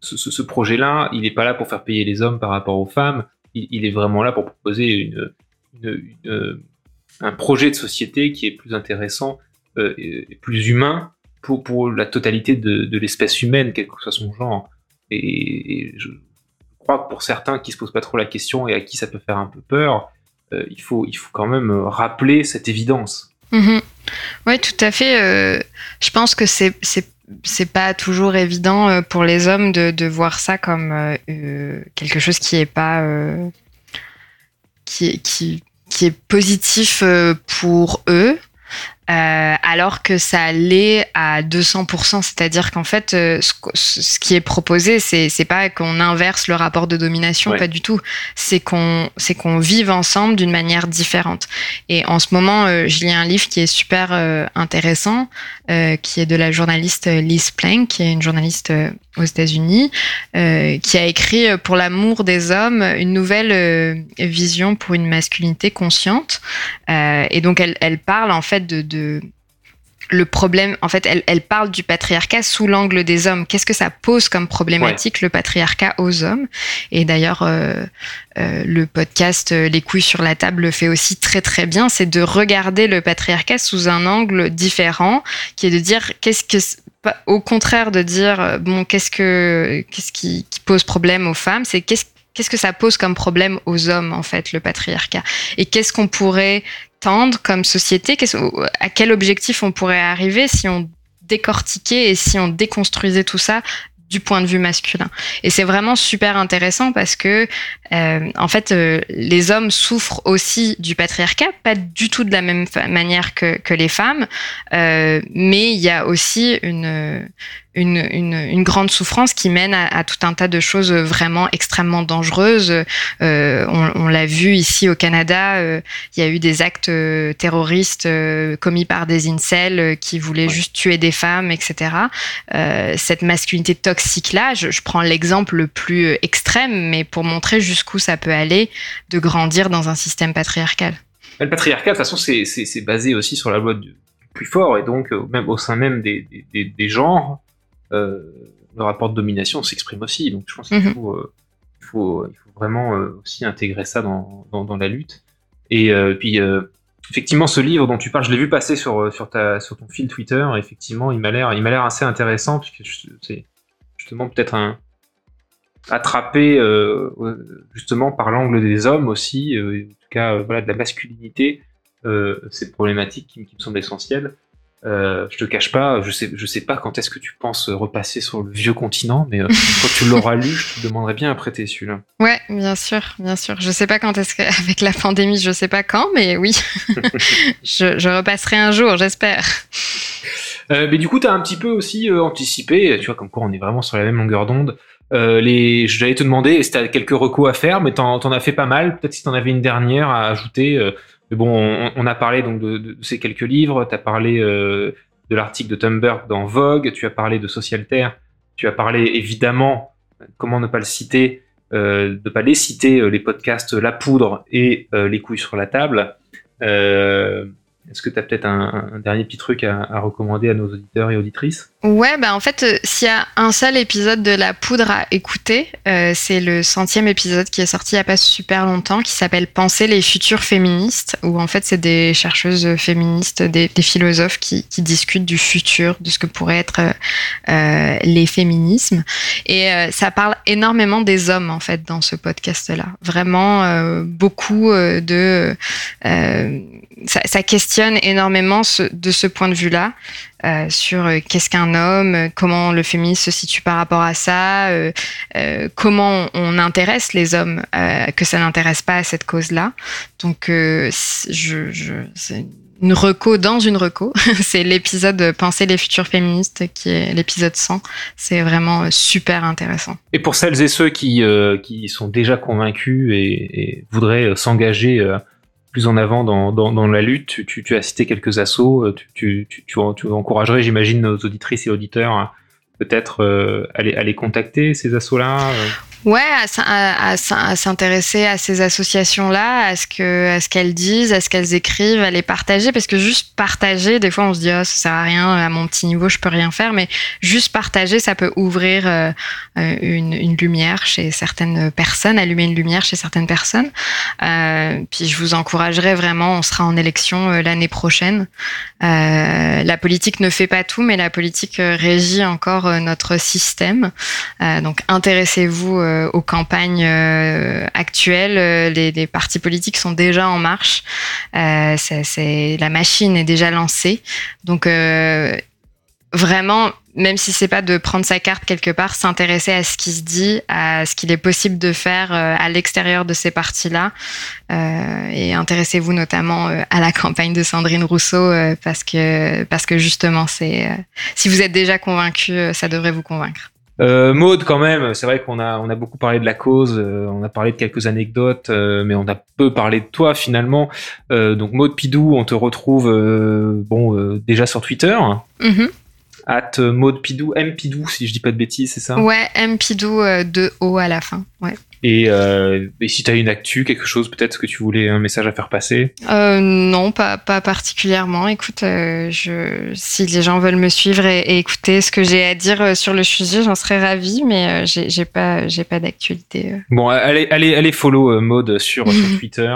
ce, projet-là, il n'est pas là pour faire payer les hommes par rapport aux femmes, il, est vraiment là pour proposer une, un projet de société qui est plus intéressant euh, et plus humain pour, pour la totalité de, l'espèce humaine, quel que soit son genre. Et, je crois que pour certains qui se posent pas trop la question et à qui ça peut faire un peu peur, euh, il, faut, il faut quand même rappeler cette évidence. Mm-hmm. Oui, tout à fait. je pense que c'est c'est pas toujours évident euh, pour les hommes de, de voir ça comme euh, euh, quelque chose qui est pas qui, qui est positif pour eux euh, alors que ça l'est à 200%, c'est-à-dire qu'en fait, euh, ce, qui est proposé, c'est c'est pas qu'on inverse le rapport de domination, pas du tout. C'est qu'on c'est qu'on vive ensemble d'une manière différente. Et en ce moment, euh, je lis un livre qui est super intéressant, qui est de la journaliste Liz Plank, qui est une journaliste aux États-Unis, qui a écrit pour l'amour des hommes une nouvelle vision pour une masculinité consciente. et donc elle, elle parle en fait de le problème, en fait, elle, parle du patriarcat sous l'angle des hommes. Qu'est-ce que ça pose comme problématique, le patriarcat aux hommes? Et d'ailleurs, euh, euh, le podcast euh, Les couilles sur la table le fait aussi très très bien, c'est de regarder le patriarcat sous un angle différent, qui est de dire qu'est-ce que au contraire de dire bon qu'est-ce que qu'est-ce qui, qui, pose problème aux femmes, c'est qu'est-ce qu'est-ce que ça pose comme problème aux hommes en fait le patriarcat? Et qu'est-ce qu'on pourrait tendre comme société À quel objectif on pourrait arriver si on décortiquait et si on déconstruisait tout ça du point de vue masculin? Et c'est vraiment super intéressant parce que, euh, en fait, euh, les hommes souffrent aussi du patriarcat, pas du tout de la même manière que, que les femmes, euh, mais il y a aussi une, une, une, une, grande souffrance qui mène à, à, tout un tas de choses vraiment extrêmement dangereuses. Euh, on, on l'a vu ici au Canada, euh, il y a eu des actes euh, terroristes euh, commis par des incels qui voulaient juste tuer des femmes, etc. cette masculinité toxique-là, je, je, prends l'exemple le plus extrême, mais pour montrer jusqu'où ça peut aller de grandir dans un système patriarcal. Le patriarcat, de toute façon, c'est basé aussi sur la loi du plus fort, et donc même au sein même des, des, des genres, euh, le rapport de domination s'exprime aussi. Donc je pense qu'il mhm. faut, euh, il faut, il faut vraiment euh, aussi intégrer ça dans, dans, la lutte. Et puis effectivement, ce livre dont tu parles, je l'ai vu passer sur, sur, ta, sur ton fil Twitter. Effectivement, il m'a l'air, il m'a l'air assez intéressant puisque c'est justement peut-être un attrapé justement par l'angle des hommes aussi, en tout cas voilà de la masculinité, cette problématique qui, qui me semble essentielle. Euh, je te cache pas, je sais, je sais pas quand est-ce que tu penses repasser sur le vieux continent, mais euh, quand tu l'auras lu, je te demanderai bien à prêter celui-là. Ouais, bien sûr, bien sûr. Je sais pas quand est-ce qu'avec la pandémie, je sais pas quand, mais oui, je, repasserai un jour, j'espère. mais du coup, tu as un petit peu aussi anticipé, tu vois, comme quoi on est vraiment sur la même longueur d'onde. les, j'allais te demander si t'as quelques recos à faire, mais t'en, en as fait pas mal. Peut-être si t'en avais une dernière à ajouter. Mais bon, on, a parlé donc de, ces quelques livres. T'as parlé de l'article de Tumblr dans Vogue. Tu as parlé de Socialterre. Tu as parlé évidemment, comment ne pas le citer, euh, de pas les citer, euh, les podcasts La Poudre et euh, Les couilles sur la table. Est-ce que tu as peut-être un, dernier petit truc à, recommander à nos auditeurs et auditrices? Ouais, bah en fait, euh, s'il y a un seul épisode de La Poudre à écouter, euh, c'est le centième épisode qui est sorti il n'y a pas super longtemps, qui s'appelle Penser les futurs féministes, où en fait c'est des chercheuses féministes, des, philosophes qui, discutent du futur, de ce que pourraient être euh, les féminismes. Et ça parle énormément des hommes en fait dans ce podcast-là. Vraiment beaucoup de... Ça, questionne énormément de ce point de vue-là. Sur qu'est-ce qu'un homme, comment le féminisme se situe par rapport à ça, euh, comment on intéresse les hommes, que ça n'intéresse pas à cette cause-là. Donc, je, c'est une reco dans une reco. c'est l'épisode Penser les futurs féministes qui est l'épisode 100. C'est vraiment super intéressant. Et pour celles et ceux qui, sont déjà convaincus et voudraient s'engager en avant dans, la lutte. Tu, as cité quelques assauts. Euh, tu, tu, encouragerais, j'imagine, nos auditrices et auditeurs peut-être euh, à, les, contacter, ces assauts-là euh Ouais, à, s'intéresser à ces associations-là, à ce que, à qu'elles disent, à ce qu'elles écrivent, à les partager, parce que juste partager, des fois on se dit oh, ça sert à rien, à mon petit niveau je peux rien faire, mais juste partager, ça peut ouvrir euh, euh, une, lumière chez certaines personnes, allumer une lumière chez certaines personnes. Euh, puis je vous encouragerais vraiment, on sera en élection l'année prochaine. La politique ne fait pas tout, mais la politique régit encore notre système. donc intéressez-vous euh, aux campagnes euh, actuelles. Euh, les, partis politiques sont déjà en marche. c'est, la machine est déjà lancée. Donc vraiment, même si c'est pas de prendre sa carte quelque part, s'intéresser à ce qui se dit, à ce qu'il est possible de faire à l'extérieur de ces partis-là. et intéressez-vous notamment à la campagne de Sandrine Rousseau parce que parce que justement, c'est si vous êtes déjà convaincu, ça devrait vous convaincre. Euh, Maude, quand même, c'est vrai qu'on a, on a beaucoup parlé de la cause, euh, on a parlé de quelques anecdotes, euh, mais on a peu parlé de toi finalement. Euh, donc Maude Pidou, on te retrouve bon déjà sur Twitter. Mm At Maude Pidou, M Pidou, si je dis pas de bêtises, c'est ça? Ouais, M Pidou, de O à la fin, ouais. Euh, et, si tu as une actu, quelque chose peut-être que tu voulais un message à faire passer? Euh, Non, pas, pas particulièrement. Écoute, euh, je, si les gens veulent me suivre et, écouter ce que j'ai à dire sur le sujet, j'en serais ravie, mais j'ai pas, j'ai pas d'actualité. Bon, allez, allez, allez follow Mode sur, sur Twitter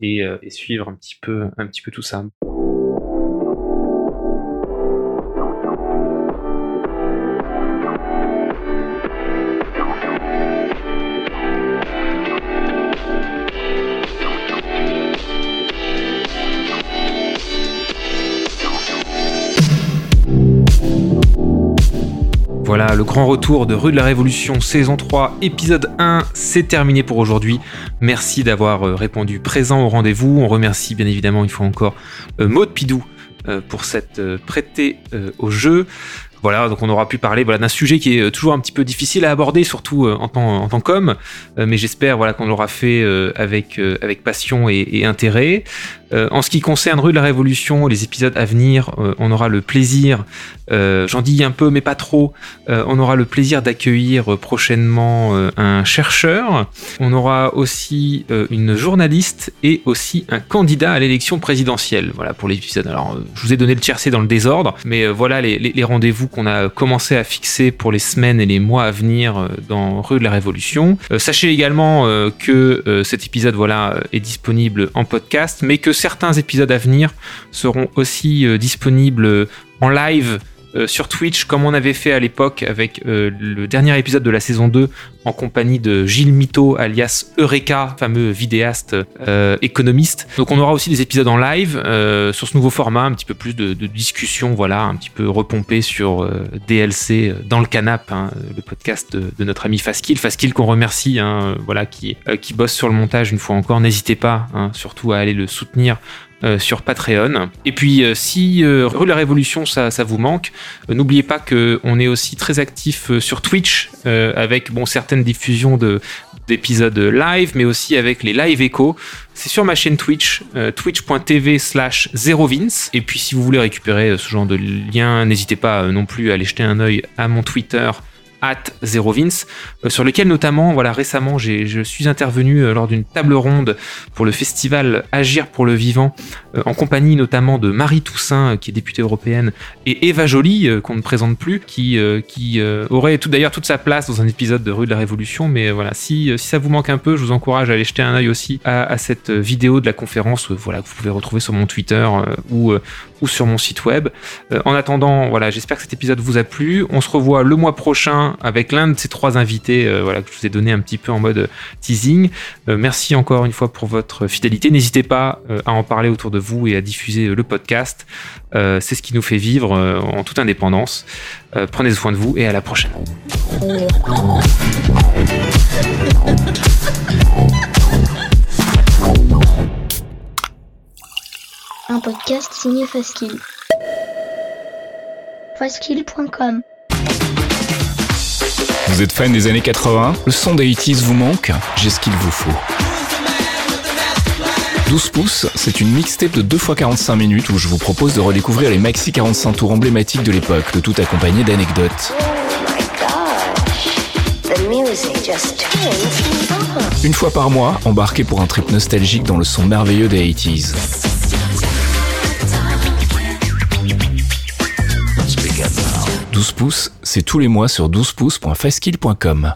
et, et, suivre un petit peu, un petit peu tout ça. Voilà, le grand retour de Rue de la Révolution saison 3 épisode 1, c'est terminé pour aujourd'hui. Merci d'avoir euh, répondu présent au rendez-vous. On remercie bien évidemment une fois encore euh, Maud Pidou euh, pour cette prêtée au jeu. Voilà, donc on aura pu parler voilà, d'un sujet qui est toujours un petit peu difficile à aborder, surtout en tant, qu'homme, mais j'espère voilà, qu'on l'aura fait avec, passion et intérêt. Euh, en ce qui concerne Rue de la Révolution, les épisodes à venir, euh, on aura le plaisir, euh, j'en dis un peu mais pas trop, on aura le plaisir d'accueillir prochainement un chercheur, on aura aussi une journaliste et aussi un candidat à l'élection présidentielle. Voilà pour l'épisode. Alors je vous ai donné le tiercé dans le désordre, mais voilà les, les rendez-vous qu'on a commencé à fixer pour les semaines et les mois à venir dans Rue de la Révolution. sachez également que cet épisode voilà est disponible en podcast, mais que certains épisodes à venir seront aussi euh, disponibles en live euh, sur Twitch comme on avait fait à l'époque avec euh, le dernier épisode de la saison 2 en compagnie de Gilles Mito alias Eureka, fameux vidéaste euh, économiste. Donc on aura aussi des épisodes en live sur ce nouveau format, un petit peu plus de, discussion, voilà, un petit peu repompé sur DLC dans le canap, hein, le podcast de, notre ami Faskill, Faskill qu'on remercie, hein, voilà, qui, qui bosse sur le montage une fois encore. N'hésitez pas, hein, surtout à aller le soutenir sur Patreon. Et puis si Rue de la Révolution ça, vous manque, n'oubliez pas qu'on est aussi très actif sur Twitch avec certaines diffusions de d'épisodes live, mais aussi avec les live échos. C'est sur ma chaîne Twitch, twitch.tv slash 0vince. Et puis si vous voulez récupérer ce genre de lien, n'hésitez pas non plus à aller jeter un œil à mon Twitter at Zero Vince, euh, sur lequel notamment, voilà, récemment, je suis intervenu euh, lors d'une table ronde pour le festival Agir pour le vivant, euh, en compagnie notamment de Marie Toussaint, qui est députée européenne, et Eva Joly, qu'on ne présente plus, qui, qui aurait tout d'ailleurs toute sa place dans un épisode de Rue de la Révolution. Mais voilà, si, si ça vous manque un peu, je vous encourage à aller jeter un œil aussi à, cette vidéo de la conférence, voilà, que vous pouvez retrouver sur mon Twitter ou, ou sur mon site web. en attendant, voilà, j'espère que cet épisode vous a plu. On se revoit le mois prochain avec l'un de ces trois invités euh, voilà, que je vous ai donné un petit peu en mode teasing. Euh, merci encore une fois pour votre fidélité. N'hésitez pas euh, à en parler autour de vous et à diffuser le podcast. C'est ce qui nous fait vivre en toute indépendance. prenez soin de vous et à la prochaine. Un podcast signé Faskill. Faskill.com vous êtes fan des années 80 Le son des 80 vous manque J'ai ce qu'il vous faut. 12 pouces, c'est une mixtape de 2 x 45 minutes où je vous propose de redécouvrir les maxi 45 tours emblématiques de l'époque, le tout accompagné d'anecdotes. Une fois par mois, embarquez pour un trip nostalgique dans le son merveilleux des 80s. 12 pouces, c'est tous les mois sur 12pouces.fastkill.com.